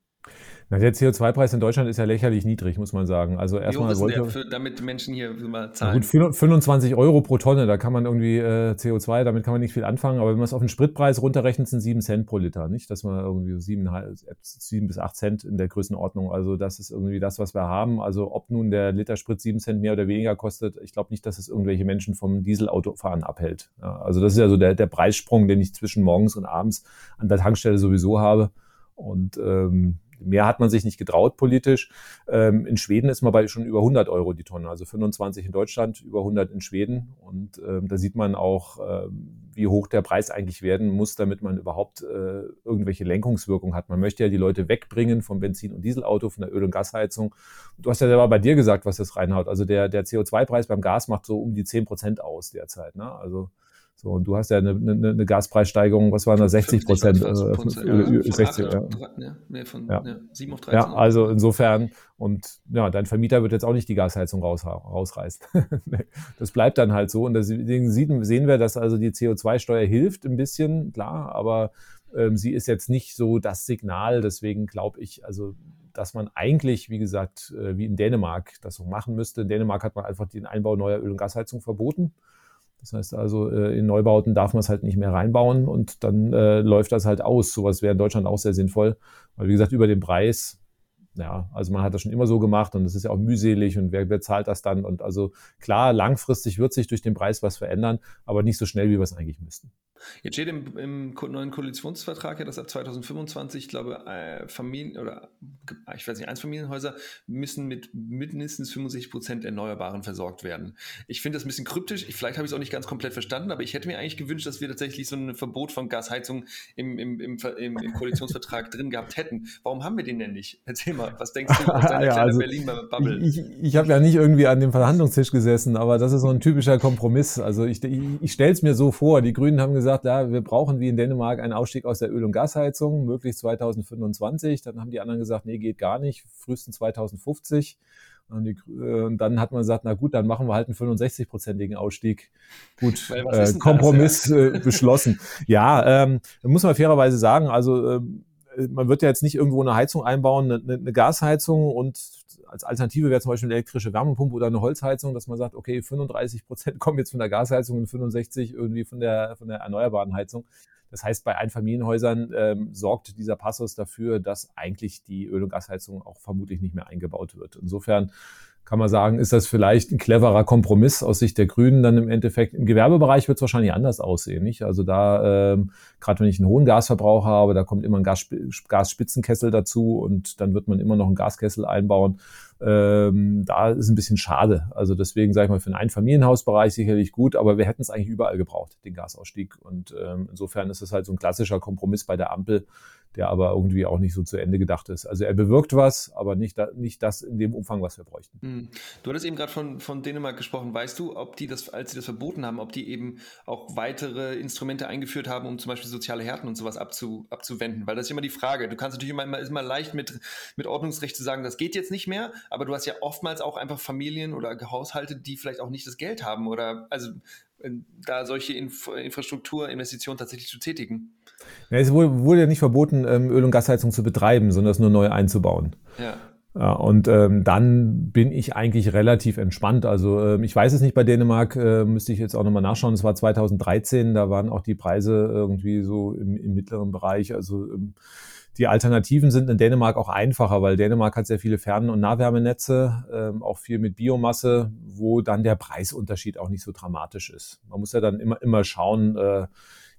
Na, der CO2-Preis in Deutschland ist ja lächerlich niedrig, muss man sagen. Also erstmal wollte, für, damit Menschen hier mal zahlen. Gut, 25 Euro pro Tonne, da kann man irgendwie äh, CO2, damit kann man nicht viel anfangen. Aber wenn man es auf den Spritpreis runterrechnet, sind 7 Cent pro Liter, nicht? Dass man irgendwie 7, 7 bis 8 Cent in der Größenordnung. Also das ist irgendwie das, was wir haben. Also ob nun der Liter Sprit 7 Cent mehr oder weniger kostet, ich glaube nicht, dass es irgendwelche Menschen vom Dieselautofahren abhält. Ja, also das ist ja so der, der Preissprung, den ich zwischen morgens und abends an der Tankstelle sowieso habe. Und ähm, Mehr hat man sich nicht getraut politisch. Ähm, in Schweden ist man bei schon über 100 Euro die Tonne, also 25 in Deutschland, über 100 in Schweden. Und ähm, da sieht man auch, ähm, wie hoch der Preis eigentlich werden muss, damit man überhaupt äh, irgendwelche Lenkungswirkung hat. Man möchte ja die Leute wegbringen vom Benzin- und Dieselauto, von der Öl- und Gasheizung. Du hast ja selber bei dir gesagt, was das reinhaut. Also der, der CO2-Preis beim Gas macht so um die 10 Prozent aus derzeit. Ne? Also so, und du hast ja eine, eine, eine Gaspreissteigerung, was waren da, 60 Prozent? Äh, 60, ja. ja. von ja. Ja, 7 auf 13. Ja, also insofern, und ja, dein Vermieter wird jetzt auch nicht die Gasheizung raus, rausreißen. das bleibt dann halt so. Und deswegen sehen wir, dass also die CO2-Steuer hilft ein bisschen, klar, aber ähm, sie ist jetzt nicht so das Signal. Deswegen glaube ich, also dass man eigentlich, wie gesagt, äh, wie in Dänemark das so machen müsste. In Dänemark hat man einfach den Einbau neuer Öl- und Gasheizung verboten. Das heißt also, äh, in Neubauten darf man es halt nicht mehr reinbauen und dann äh, läuft das halt aus. Sowas wäre in Deutschland auch sehr sinnvoll, weil wie gesagt, über den Preis, ja, also man hat das schon immer so gemacht und das ist ja auch mühselig und wer bezahlt das dann? Und also klar, langfristig wird sich durch den Preis was verändern, aber nicht so schnell, wie wir es eigentlich müssten. Jetzt steht im, im neuen Koalitionsvertrag ja, dass ab 2025, ich glaube, äh, Familien oder ich weiß nicht, Einfamilienhäuser müssen mit mindestens 65 Prozent Erneuerbaren versorgt werden. Ich finde das ein bisschen kryptisch. Ich, vielleicht habe ich es auch nicht ganz komplett verstanden, aber ich hätte mir eigentlich gewünscht, dass wir tatsächlich so ein Verbot von Gasheizung im, im, im, im, im Koalitionsvertrag drin gehabt hätten. Warum haben wir den denn nicht? Erzähl mal, was denkst du aus deiner ja, also Berlin-Bubble? Ich, ich, ich habe ja nicht irgendwie an dem Verhandlungstisch gesessen, aber das ist so ein typischer Kompromiss. Also ich, ich, ich stelle es mir so vor, die Grünen haben gesagt, gesagt, ja, wir brauchen wie in Dänemark einen Ausstieg aus der Öl- und Gasheizung, möglichst 2025. Dann haben die anderen gesagt, nee, geht gar nicht, frühestens 2050. Und, die, äh, und dann hat man gesagt, na gut, dann machen wir halt einen 65-prozentigen Ausstieg. Gut, äh, Kompromiss das, ja? äh, beschlossen. ja, ähm, muss man fairerweise sagen, also äh, man wird ja jetzt nicht irgendwo eine Heizung einbauen, eine, eine Gasheizung und als Alternative wäre zum Beispiel eine elektrische Wärmepumpe oder eine Holzheizung, dass man sagt, okay, 35 Prozent kommen jetzt von der Gasheizung und 65 irgendwie von der, von der erneuerbaren Heizung. Das heißt, bei Einfamilienhäusern ähm, sorgt dieser Passus dafür, dass eigentlich die Öl- und Gasheizung auch vermutlich nicht mehr eingebaut wird. Insofern kann man sagen, ist das vielleicht ein cleverer Kompromiss aus Sicht der Grünen dann im Endeffekt. Im Gewerbebereich wird es wahrscheinlich anders aussehen, nicht? Also da, ähm, gerade wenn ich einen hohen Gasverbrauch habe, da kommt immer ein Gas, Gasspitzenkessel dazu und dann wird man immer noch einen Gaskessel einbauen. Ähm, da ist ein bisschen schade. Also deswegen sage ich mal, für einen Einfamilienhausbereich sicherlich gut, aber wir hätten es eigentlich überall gebraucht, den Gasausstieg. Und ähm, insofern ist es halt so ein klassischer Kompromiss bei der Ampel, der aber irgendwie auch nicht so zu Ende gedacht ist. Also er bewirkt was, aber nicht, da, nicht das in dem Umfang, was wir bräuchten. Hm. Du hattest eben gerade von, von Dänemark gesprochen. Weißt du, ob die das, als sie das verboten haben, ob die eben auch weitere Instrumente eingeführt haben, um zum Beispiel soziale Härten und sowas abzu, abzuwenden? Weil das ist immer die Frage. Du kannst natürlich immer, ist immer leicht mit, mit Ordnungsrecht zu sagen, das geht jetzt nicht mehr, aber du hast ja oftmals auch einfach Familien oder Haushalte, die vielleicht auch nicht das Geld haben oder also da solche Inf Infrastrukturinvestitionen tatsächlich zu tätigen. Ja, es wurde, ja nicht verboten, ähm, Öl- und Gasheizung zu betreiben, sondern es nur neu einzubauen. Ja. Ja, und ähm, dann bin ich eigentlich relativ entspannt. Also ähm, ich weiß es nicht bei Dänemark, äh, müsste ich jetzt auch nochmal nachschauen. Es war 2013, da waren auch die Preise irgendwie so im, im mittleren Bereich. Also ähm, die Alternativen sind in Dänemark auch einfacher, weil Dänemark hat sehr viele Fern- und Nahwärmenetze, ähm, auch viel mit Biomasse, wo dann der Preisunterschied auch nicht so dramatisch ist. Man muss ja dann immer, immer schauen, äh,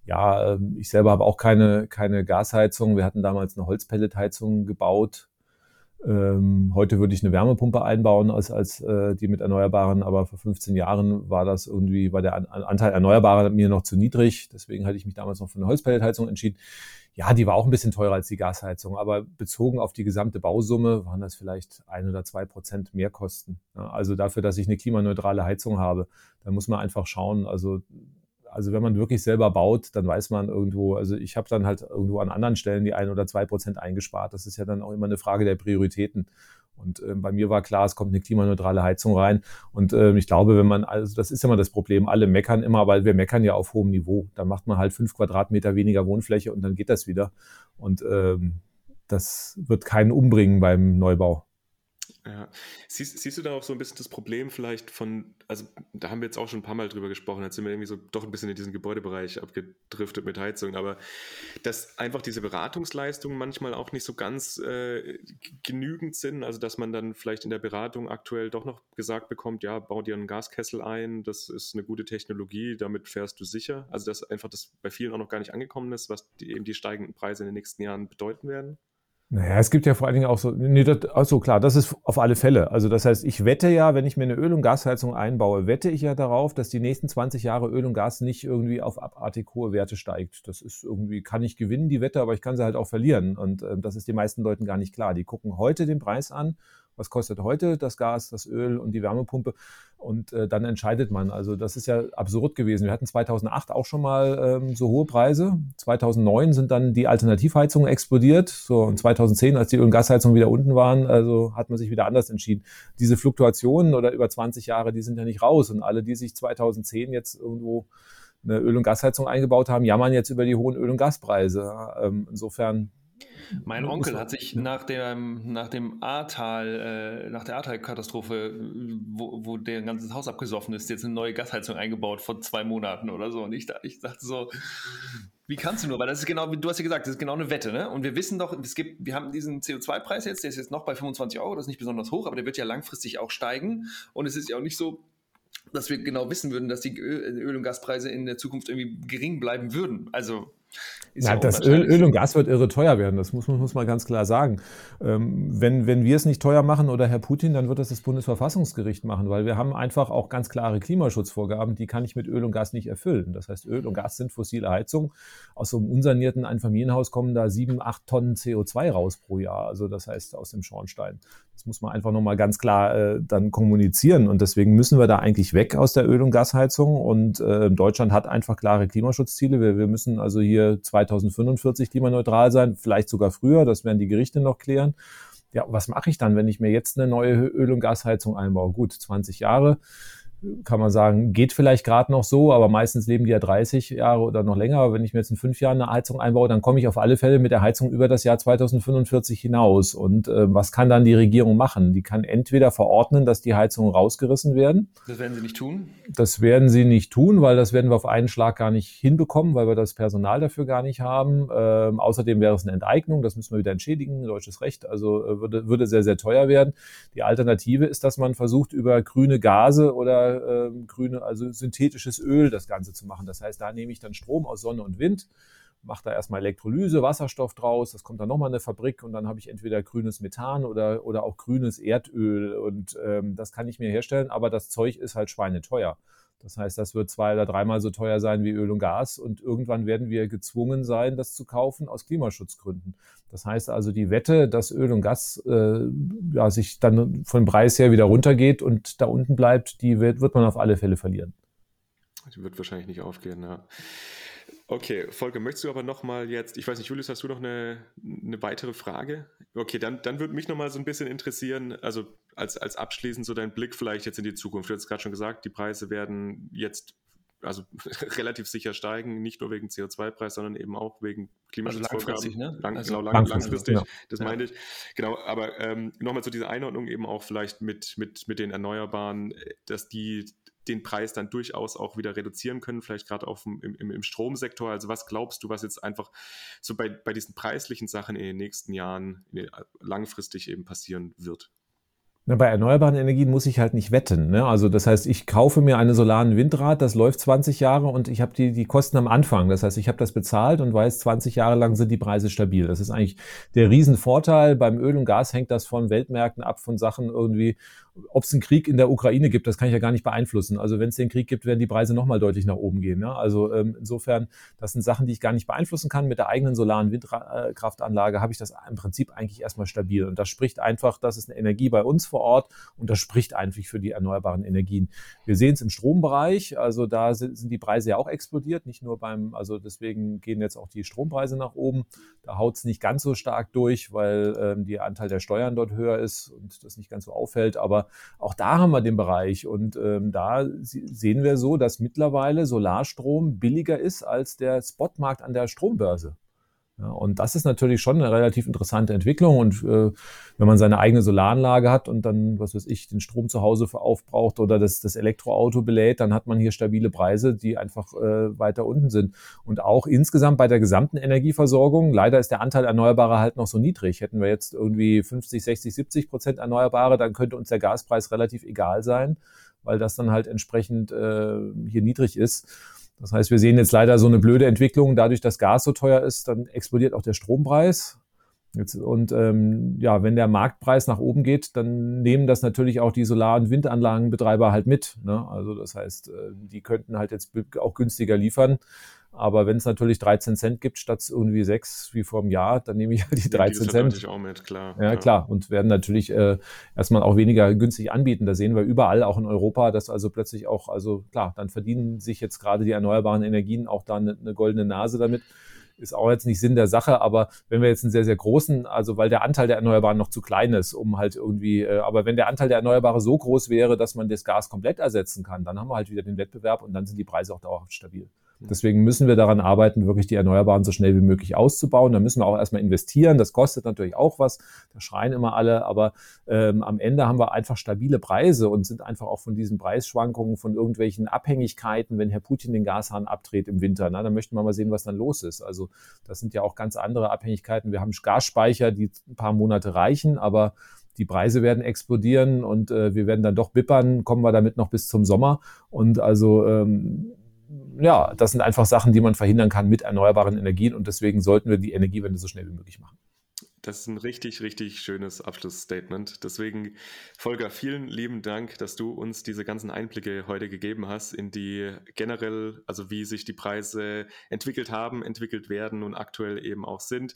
ja, ähm, ich selber habe auch keine, keine Gasheizung. Wir hatten damals eine Holzpelletheizung gebaut. Ähm, heute würde ich eine Wärmepumpe einbauen als, als äh, die mit Erneuerbaren, aber vor 15 Jahren war das irgendwie, war der Anteil Erneuerbarer mir noch zu niedrig. Deswegen hatte ich mich damals noch für eine Holzpelletheizung entschieden. Ja, die war auch ein bisschen teurer als die Gasheizung, aber bezogen auf die gesamte Bausumme waren das vielleicht ein oder zwei Prozent Mehrkosten. Ja, also dafür, dass ich eine klimaneutrale Heizung habe, da muss man einfach schauen. Also also wenn man wirklich selber baut, dann weiß man irgendwo, also ich habe dann halt irgendwo an anderen Stellen die ein oder zwei Prozent eingespart. Das ist ja dann auch immer eine Frage der Prioritäten. Und äh, bei mir war klar, es kommt eine klimaneutrale Heizung rein. Und äh, ich glaube, wenn man, also das ist immer das Problem, alle meckern immer, weil wir meckern ja auf hohem Niveau. Da macht man halt fünf Quadratmeter weniger Wohnfläche und dann geht das wieder. Und ähm, das wird keinen umbringen beim Neubau. Ja. Siehst, siehst, du da auch so ein bisschen das Problem vielleicht von, also da haben wir jetzt auch schon ein paar Mal drüber gesprochen, jetzt sind wir irgendwie so doch ein bisschen in diesen Gebäudebereich abgedriftet mit Heizung, aber dass einfach diese Beratungsleistungen manchmal auch nicht so ganz äh, genügend sind, also dass man dann vielleicht in der Beratung aktuell doch noch gesagt bekommt, ja, bau dir einen Gaskessel ein, das ist eine gute Technologie, damit fährst du sicher. Also dass einfach das bei vielen auch noch gar nicht angekommen ist, was die, eben die steigenden Preise in den nächsten Jahren bedeuten werden. Naja, es gibt ja vor allen Dingen auch so, nee, das, also klar, das ist auf alle Fälle. Also das heißt, ich wette ja, wenn ich mir eine Öl- und Gasheizung einbaue, wette ich ja darauf, dass die nächsten 20 Jahre Öl und Gas nicht irgendwie auf abartig hohe Werte steigt. Das ist irgendwie, kann ich gewinnen, die Wette, aber ich kann sie halt auch verlieren. Und äh, das ist den meisten Leuten gar nicht klar. Die gucken heute den Preis an was kostet heute das Gas, das Öl und die Wärmepumpe und äh, dann entscheidet man. Also das ist ja absurd gewesen. Wir hatten 2008 auch schon mal ähm, so hohe Preise. 2009 sind dann die Alternativheizungen explodiert. So und 2010, als die Öl- und Gasheizungen wieder unten waren, also hat man sich wieder anders entschieden. Diese Fluktuationen oder über 20 Jahre, die sind ja nicht raus und alle, die sich 2010 jetzt irgendwo eine Öl- und Gasheizung eingebaut haben, jammern jetzt über die hohen Öl- und Gaspreise. Ähm, insofern mein Onkel hat sich nach dem, nach dem Ahrtal, äh, nach der Ahrtal-Katastrophe, wo, wo der ganze Haus abgesoffen ist, jetzt eine neue Gasheizung eingebaut vor zwei Monaten oder so. Und ich, ich dachte so, wie kannst du nur? Weil das ist genau, wie du hast ja gesagt, das ist genau eine Wette, ne? Und wir wissen doch, es gibt, wir haben diesen CO2-Preis jetzt, der ist jetzt noch bei 25 Euro, das ist nicht besonders hoch, aber der wird ja langfristig auch steigen. Und es ist ja auch nicht so, dass wir genau wissen würden, dass die Öl- und Gaspreise in der Zukunft irgendwie gering bleiben würden. Also ja, das Öl, Öl, und Gas wird irre teuer werden, das muss, muss man ganz klar sagen. Ähm, wenn, wenn wir es nicht teuer machen oder Herr Putin, dann wird das das Bundesverfassungsgericht machen, weil wir haben einfach auch ganz klare Klimaschutzvorgaben, die kann ich mit Öl und Gas nicht erfüllen. Das heißt, Öl und Gas sind fossile Heizung. Aus so einem unsanierten Einfamilienhaus kommen da sieben, acht Tonnen CO2 raus pro Jahr. Also das heißt aus dem Schornstein. Das muss man einfach nochmal ganz klar äh, dann kommunizieren. Und deswegen müssen wir da eigentlich weg aus der Öl- und Gasheizung. Und äh, Deutschland hat einfach klare Klimaschutzziele. Wir, wir müssen also hier 2045 klimaneutral sein, vielleicht sogar früher. Das werden die Gerichte noch klären. Ja, was mache ich dann, wenn ich mir jetzt eine neue Öl- und Gasheizung einbaue? Gut, 20 Jahre kann man sagen, geht vielleicht gerade noch so, aber meistens leben die ja 30 Jahre oder noch länger. Wenn ich mir jetzt in fünf Jahren eine Heizung einbaue, dann komme ich auf alle Fälle mit der Heizung über das Jahr 2045 hinaus. Und äh, was kann dann die Regierung machen? Die kann entweder verordnen, dass die Heizungen rausgerissen werden. Das werden sie nicht tun? Das werden sie nicht tun, weil das werden wir auf einen Schlag gar nicht hinbekommen, weil wir das Personal dafür gar nicht haben. Ähm, außerdem wäre es eine Enteignung, das müssen wir wieder entschädigen, deutsches Recht, also äh, würde, würde sehr, sehr teuer werden. Die Alternative ist, dass man versucht, über grüne Gase oder äh, grüne, also synthetisches Öl das Ganze zu machen. Das heißt, da nehme ich dann Strom aus Sonne und Wind, mache da erstmal Elektrolyse, Wasserstoff draus, das kommt dann nochmal in eine Fabrik und dann habe ich entweder grünes Methan oder, oder auch grünes Erdöl und ähm, das kann ich mir herstellen, aber das Zeug ist halt schweineteuer. Das heißt, das wird zwei oder dreimal so teuer sein wie Öl und Gas und irgendwann werden wir gezwungen sein, das zu kaufen aus Klimaschutzgründen. Das heißt also, die Wette, dass Öl und Gas äh, ja, sich dann vom Preis her wieder runtergeht und da unten bleibt, die wird, wird man auf alle Fälle verlieren. Die wird wahrscheinlich nicht aufgehen, ja. Okay, Volker, möchtest du aber nochmal jetzt, ich weiß nicht, Julius, hast du noch eine, eine weitere Frage? Okay, dann, dann würde mich nochmal so ein bisschen interessieren, also als, als abschließend so dein Blick vielleicht jetzt in die Zukunft. Du hast gerade schon gesagt, die Preise werden jetzt also relativ sicher steigen, nicht nur wegen CO2-Preis, sondern eben auch wegen Klimaschutzvorgaben. Also langfristig, ne? Lang, also genau, lang, langfristig, ja. das ja. meinte ich. Genau, aber ähm, nochmal zu dieser Einordnung eben auch vielleicht mit, mit, mit den Erneuerbaren, dass die den Preis dann durchaus auch wieder reduzieren können, vielleicht gerade auch im, im, im, Stromsektor. Also was glaubst du, was jetzt einfach so bei, bei diesen preislichen Sachen in den nächsten Jahren langfristig eben passieren wird? Na, bei erneuerbaren Energien muss ich halt nicht wetten. Ne? Also das heißt, ich kaufe mir eine solaren Windrad, das läuft 20 Jahre und ich habe die, die Kosten am Anfang. Das heißt, ich habe das bezahlt und weiß, 20 Jahre lang sind die Preise stabil. Das ist eigentlich der Riesenvorteil. Beim Öl und Gas hängt das von Weltmärkten ab, von Sachen irgendwie, ob es einen Krieg in der Ukraine gibt, das kann ich ja gar nicht beeinflussen. Also wenn es den Krieg gibt, werden die Preise nochmal deutlich nach oben gehen. Ne? Also ähm, insofern, das sind Sachen, die ich gar nicht beeinflussen kann. Mit der eigenen solaren Windkraftanlage habe ich das im Prinzip eigentlich erstmal stabil. Und das spricht einfach, das ist eine Energie bei uns vor Ort und das spricht einfach für die erneuerbaren Energien. Wir sehen es im Strombereich, also da sind, sind die Preise ja auch explodiert, nicht nur beim, also deswegen gehen jetzt auch die Strompreise nach oben. Da haut es nicht ganz so stark durch, weil ähm, der Anteil der Steuern dort höher ist und das nicht ganz so auffällt. Aber auch da haben wir den Bereich und ähm, da sehen wir so, dass mittlerweile Solarstrom billiger ist als der Spotmarkt an der Strombörse. Ja, und das ist natürlich schon eine relativ interessante Entwicklung. Und äh, wenn man seine eigene Solaranlage hat und dann, was weiß ich, den Strom zu Hause aufbraucht oder das, das Elektroauto belädt, dann hat man hier stabile Preise, die einfach äh, weiter unten sind. Und auch insgesamt bei der gesamten Energieversorgung, leider ist der Anteil Erneuerbarer halt noch so niedrig. Hätten wir jetzt irgendwie 50, 60, 70 Prozent Erneuerbare, dann könnte uns der Gaspreis relativ egal sein, weil das dann halt entsprechend äh, hier niedrig ist. Das heißt, wir sehen jetzt leider so eine blöde Entwicklung. Dadurch, dass Gas so teuer ist, dann explodiert auch der Strompreis. Jetzt, und ähm, ja, wenn der Marktpreis nach oben geht, dann nehmen das natürlich auch die Solar- und Windanlagenbetreiber halt mit. Ne? Also das heißt, äh, die könnten halt jetzt auch günstiger liefern. Aber wenn es natürlich 13 Cent gibt statt irgendwie sechs wie vor einem Jahr, dann nehme ich halt die 13 Cent. Ich auch mit, klar. Ja, ja, klar. Und werden natürlich äh, erstmal auch weniger günstig anbieten. Da sehen wir überall, auch in Europa, dass also plötzlich auch, also klar, dann verdienen sich jetzt gerade die erneuerbaren Energien auch da eine, eine goldene Nase damit ist auch jetzt nicht Sinn der Sache, aber wenn wir jetzt einen sehr, sehr großen, also weil der Anteil der Erneuerbaren noch zu klein ist, um halt irgendwie, äh, aber wenn der Anteil der Erneuerbaren so groß wäre, dass man das Gas komplett ersetzen kann, dann haben wir halt wieder den Wettbewerb und dann sind die Preise auch dauerhaft stabil. Deswegen müssen wir daran arbeiten, wirklich die Erneuerbaren so schnell wie möglich auszubauen. Da müssen wir auch erstmal investieren. Das kostet natürlich auch was. Da schreien immer alle. Aber ähm, am Ende haben wir einfach stabile Preise und sind einfach auch von diesen Preisschwankungen, von irgendwelchen Abhängigkeiten, wenn Herr Putin den Gashahn abdreht im Winter, na, dann möchten wir mal sehen, was dann los ist. Also das sind ja auch ganz andere Abhängigkeiten. Wir haben Gasspeicher, die ein paar Monate reichen, aber die Preise werden explodieren und äh, wir werden dann doch bippern, kommen wir damit noch bis zum Sommer. Und also ähm, ja, das sind einfach Sachen, die man verhindern kann mit erneuerbaren Energien und deswegen sollten wir die Energiewende so schnell wie möglich machen. Das ist ein richtig, richtig schönes Abschlussstatement. Deswegen, Volker, vielen lieben Dank, dass du uns diese ganzen Einblicke heute gegeben hast in die generell, also wie sich die Preise entwickelt haben, entwickelt werden und aktuell eben auch sind.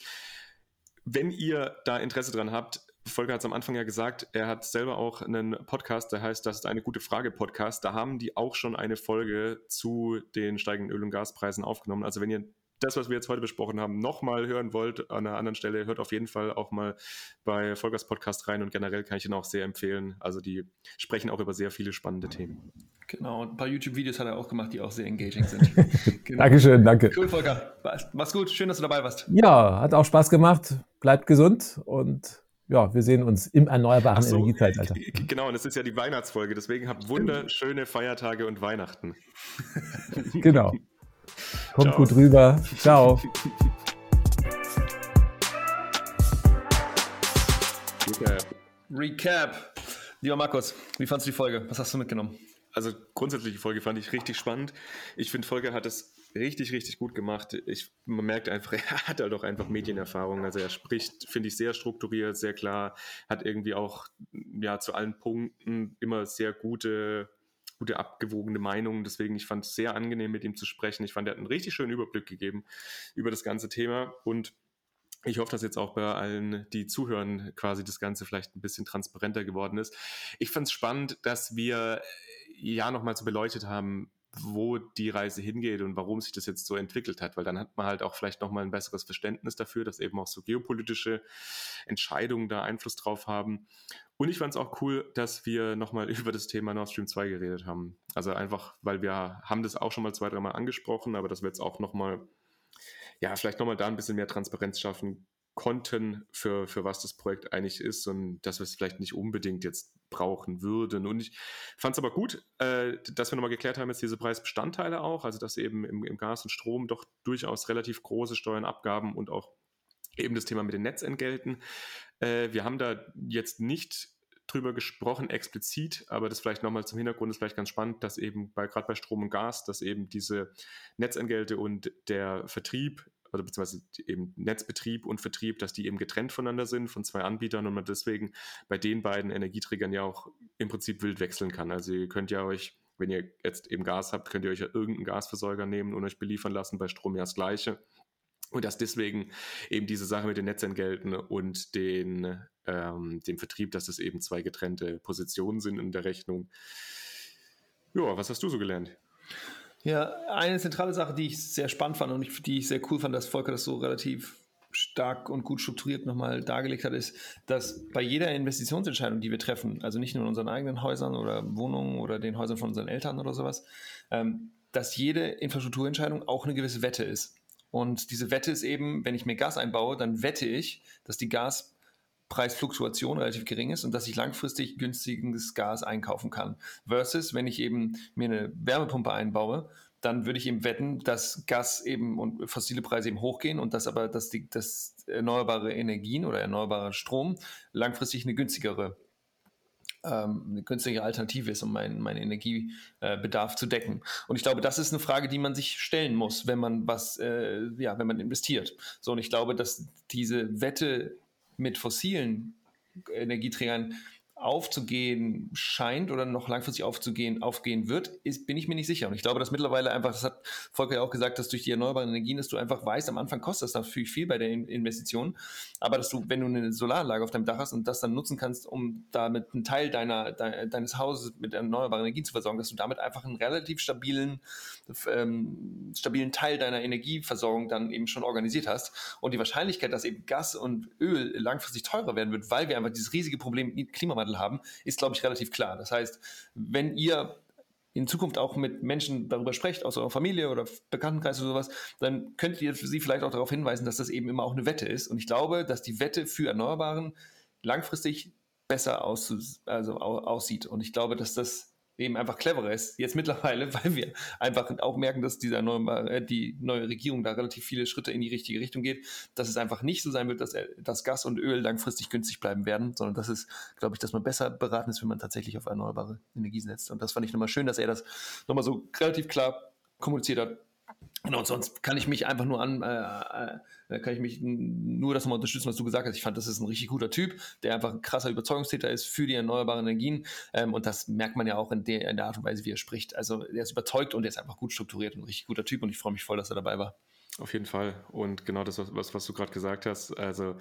Wenn ihr da Interesse dran habt, Volker hat es am Anfang ja gesagt, er hat selber auch einen Podcast, der heißt, das ist eine gute Frage Podcast. Da haben die auch schon eine Folge zu den steigenden Öl- und Gaspreisen aufgenommen. Also wenn ihr das, was wir jetzt heute besprochen haben, nochmal hören wollt an einer anderen Stelle, hört auf jeden Fall auch mal bei Volkers Podcast rein und generell kann ich ihn auch sehr empfehlen. Also die sprechen auch über sehr viele spannende Themen. Genau, und ein paar YouTube-Videos hat er auch gemacht, die auch sehr engaging sind. Genau. Dankeschön, danke. Cool, Volker. Mach's gut, schön, dass du dabei warst. Ja, hat auch Spaß gemacht. Bleibt gesund und ja, wir sehen uns im erneuerbaren so, Energiezeitalter. Genau, und es ist ja die Weihnachtsfolge, deswegen habt wunderschöne Feiertage und Weihnachten. genau. Kommt Ciao. gut rüber. Ciao. Recap. Recap. Lieber Markus, wie fandest du die Folge? Was hast du mitgenommen? Also grundsätzlich die Folge fand ich richtig spannend. Ich finde, Folge hat es richtig, richtig gut gemacht. Ich, man merkt einfach, er hat halt auch einfach Medienerfahrung. Also er spricht, finde ich, sehr strukturiert, sehr klar, hat irgendwie auch ja zu allen Punkten immer sehr gute, gute abgewogene Meinungen. Deswegen, ich fand es sehr angenehm, mit ihm zu sprechen. Ich fand, er hat einen richtig schönen Überblick gegeben über das ganze Thema und ich hoffe, dass jetzt auch bei allen, die zuhören, quasi das Ganze vielleicht ein bisschen transparenter geworden ist. Ich fand es spannend, dass wir ja nochmal so beleuchtet haben, wo die Reise hingeht und warum sich das jetzt so entwickelt hat, weil dann hat man halt auch vielleicht nochmal ein besseres Verständnis dafür, dass eben auch so geopolitische Entscheidungen da Einfluss drauf haben. Und ich fand es auch cool, dass wir nochmal über das Thema Nord Stream 2 geredet haben. Also einfach, weil wir haben das auch schon mal zwei, dreimal angesprochen, aber dass wir jetzt auch nochmal, ja, vielleicht nochmal da ein bisschen mehr Transparenz schaffen konnten, für, für was das Projekt eigentlich ist und dass wir es vielleicht nicht unbedingt jetzt brauchen würden. Und ich fand es aber gut, äh, dass wir nochmal geklärt haben, jetzt diese Preisbestandteile auch, also dass eben im, im Gas und Strom doch durchaus relativ große Steuern, Abgaben und auch eben das Thema mit den Netzentgelten. Äh, wir haben da jetzt nicht drüber gesprochen, explizit, aber das vielleicht nochmal zum Hintergrund ist vielleicht ganz spannend, dass eben bei gerade bei Strom und Gas, dass eben diese Netzentgelte und der Vertrieb oder beziehungsweise eben Netzbetrieb und Vertrieb, dass die eben getrennt voneinander sind von zwei Anbietern und man deswegen bei den beiden Energieträgern ja auch im Prinzip wild wechseln kann. Also ihr könnt ja euch, wenn ihr jetzt eben Gas habt, könnt ihr euch ja irgendeinen Gasversorger nehmen und euch beliefern lassen, bei Strom ja das gleiche. Und dass deswegen eben diese Sache mit den Netzentgelten und den, ähm, dem Vertrieb, dass es eben zwei getrennte Positionen sind in der Rechnung. Ja, was hast du so gelernt? Ja, eine zentrale Sache, die ich sehr spannend fand und die ich sehr cool fand, dass Volker das so relativ stark und gut strukturiert nochmal dargelegt hat, ist, dass bei jeder Investitionsentscheidung, die wir treffen, also nicht nur in unseren eigenen Häusern oder Wohnungen oder den Häusern von unseren Eltern oder sowas, ähm, dass jede Infrastrukturentscheidung auch eine gewisse Wette ist. Und diese Wette ist eben, wenn ich mir Gas einbaue, dann wette ich, dass die Gaspreisfluktuation relativ gering ist und dass ich langfristig günstiges Gas einkaufen kann. Versus, wenn ich eben mir eine Wärmepumpe einbaue, dann würde ich eben wetten, dass Gas eben und fossile Preise eben hochgehen und dass aber dass die, dass erneuerbare Energien oder erneuerbarer Strom langfristig eine günstigere ähm, eine günstige Alternative ist, um meinen, meinen Energiebedarf zu decken. Und ich glaube, das ist eine Frage, die man sich stellen muss, wenn man was, äh, ja, wenn man investiert. So, und ich glaube, dass diese Wette mit fossilen Energieträgern aufzugehen scheint oder noch langfristig aufzugehen, aufgehen wird, ist, bin ich mir nicht sicher. Und ich glaube, dass mittlerweile einfach, das hat Volker ja auch gesagt, dass durch die erneuerbaren Energien, dass du einfach weißt, am Anfang kostet das natürlich viel bei der Investition, aber dass du, wenn du eine Solaranlage auf deinem Dach hast und das dann nutzen kannst, um damit einen Teil deiner, de, deines Hauses mit erneuerbaren Energien zu versorgen, dass du damit einfach einen relativ stabilen, ähm, stabilen Teil deiner Energieversorgung dann eben schon organisiert hast. Und die Wahrscheinlichkeit, dass eben Gas und Öl langfristig teurer werden wird, weil wir einfach dieses riesige Problem Klimawandel Klimawandel haben, ist, glaube ich, relativ klar. Das heißt, wenn ihr in Zukunft auch mit Menschen darüber sprecht, aus eurer Familie oder Bekanntenkreis oder sowas, dann könnt ihr sie vielleicht auch darauf hinweisen, dass das eben immer auch eine Wette ist. Und ich glaube, dass die Wette für Erneuerbaren langfristig besser aus, also aussieht. Und ich glaube, dass das eben einfach cleverer ist. Jetzt mittlerweile, weil wir einfach auch merken, dass dieser neue, äh, die neue Regierung da relativ viele Schritte in die richtige Richtung geht, dass es einfach nicht so sein wird, dass, dass Gas und Öl langfristig günstig bleiben werden, sondern das ist, glaube ich, dass man besser beraten ist, wenn man tatsächlich auf erneuerbare Energie setzt. Und das fand ich nochmal schön, dass er das nochmal so relativ klar kommuniziert hat. Genau, und sonst kann ich mich einfach nur an, äh, äh, kann ich mich nur das mal unterstützen, was du gesagt hast. Ich fand, das ist ein richtig guter Typ, der einfach ein krasser Überzeugungstäter ist für die erneuerbaren Energien. Ähm, und das merkt man ja auch in der, in der Art und Weise, wie er spricht. Also er ist überzeugt und er ist einfach gut strukturiert und ein richtig guter Typ und ich freue mich voll, dass er dabei war. Auf jeden Fall. Und genau das, was, was du gerade gesagt hast, also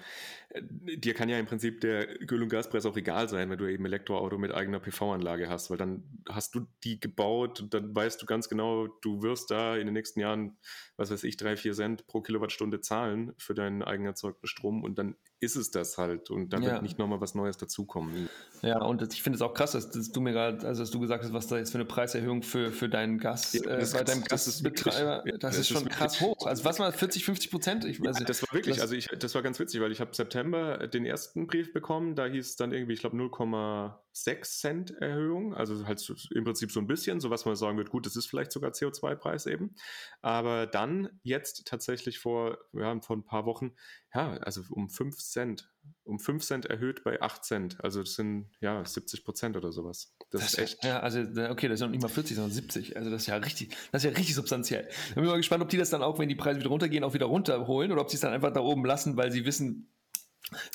dir kann ja im Prinzip der Öl- und Gaspreis auch egal sein, wenn du eben Elektroauto mit eigener PV-Anlage hast, weil dann hast du die gebaut und dann weißt du ganz genau, du wirst da in den nächsten Jahren, was weiß ich, drei, vier Cent pro Kilowattstunde zahlen für deinen eigen erzeugten Strom und dann ist es das halt und da ja. wird nicht nochmal was Neues dazukommen. Ja, und ich finde es auch krass, dass, dass du mir gerade, also dass du gesagt hast, was da jetzt für eine Preiserhöhung für, für deinen Gas, ja, äh, bei deinem Gasbetreiber, das, das, ist schon krass hoch. Also was war 40, 50 Prozent? Ich, also, ja, das war wirklich, das, also ich, das war ganz witzig, weil ich habe September den ersten Brief bekommen, da hieß es dann irgendwie, ich glaube 0,6 Cent Erhöhung, also halt im Prinzip so ein bisschen, so was man sagen wird, gut, das ist vielleicht sogar CO2-Preis eben, aber dann jetzt tatsächlich vor, ja, vor ein paar Wochen ja, also um 5 Cent. Um 5 Cent erhöht bei 8 Cent. Also das sind ja 70 Prozent oder sowas. Das, das ist echt. Ja, also okay, das ist noch nicht mal 40, sondern 70. Also das ist ja richtig, das ist ja richtig substanziell. Ich bin mal gespannt, ob die das dann auch, wenn die Preise wieder runtergehen, auch wieder runterholen oder ob sie es dann einfach da oben lassen, weil sie wissen,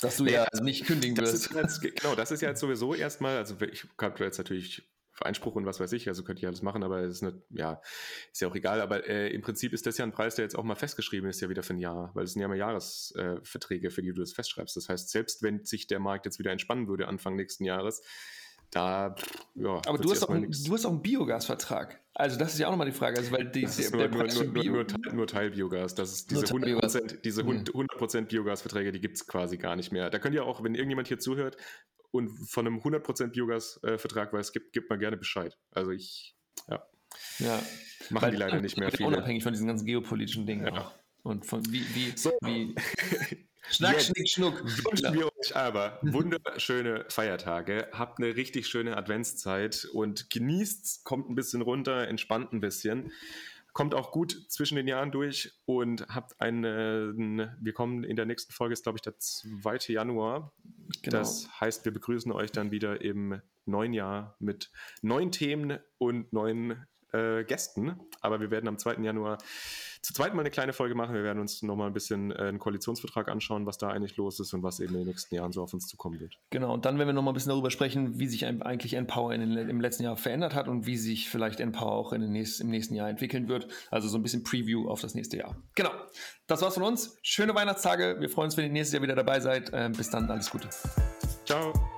dass du ja, ja nicht kündigen wirst. Jetzt, genau, das ist ja jetzt sowieso erstmal, also ich habe jetzt natürlich Einspruch und was weiß ich, also könnte ich alles machen, aber es ist nicht, ja, ist ja auch egal. Aber äh, im Prinzip ist das ja ein Preis, der jetzt auch mal festgeschrieben ist, ja wieder für ein Jahr, weil es sind ja mal Jahresverträge, äh, für die du das festschreibst. Das heißt, selbst wenn sich der Markt jetzt wieder entspannen würde Anfang nächsten Jahres, da, ja. Aber du hast, auch, ein, du hast auch einen Biogasvertrag. Also das ist ja auch nochmal die Frage. Also weil die, das ist nur, nur, nur, Bio nur, Teil, nur Teilbiogas. Das ist diese 100%, diese 100% hm. Biogasverträge, die gibt es quasi gar nicht mehr. Da könnt ihr auch, wenn irgendjemand hier zuhört, und von einem 100% Biogas-Vertrag weiß, gibt, gibt man gerne Bescheid. Also ich, ja. Ja. Machen Weil die leider nicht mehr viele. Unabhängig von diesen ganzen geopolitischen Dingen ja. auch. Und von wie, wie, so. wie Schnack, Jetzt Schnick, Schnuck. Wünschen wir euch aber wunderschöne Feiertage. Habt eine richtig schöne Adventszeit und genießt, kommt ein bisschen runter, entspannt ein bisschen kommt auch gut zwischen den Jahren durch und habt einen, wir kommen in der nächsten Folge, ist glaube ich der 2. Januar. Genau. Das heißt, wir begrüßen euch dann wieder im neuen Jahr mit neuen Themen und neuen äh, Gästen. Aber wir werden am 2. Januar zu zweit mal eine kleine Folge machen. Wir werden uns nochmal ein bisschen äh, einen Koalitionsvertrag anschauen, was da eigentlich los ist und was eben in den nächsten Jahren so auf uns zukommen wird. Genau, und dann werden wir nochmal ein bisschen darüber sprechen, wie sich eigentlich Empower in den, im letzten Jahr verändert hat und wie sich vielleicht Empower auch in den nächsten, im nächsten Jahr entwickeln wird. Also so ein bisschen Preview auf das nächste Jahr. Genau, das war's von uns. Schöne Weihnachtstage. Wir freuen uns, wenn ihr nächstes Jahr wieder dabei seid. Äh, bis dann, alles Gute. Ciao.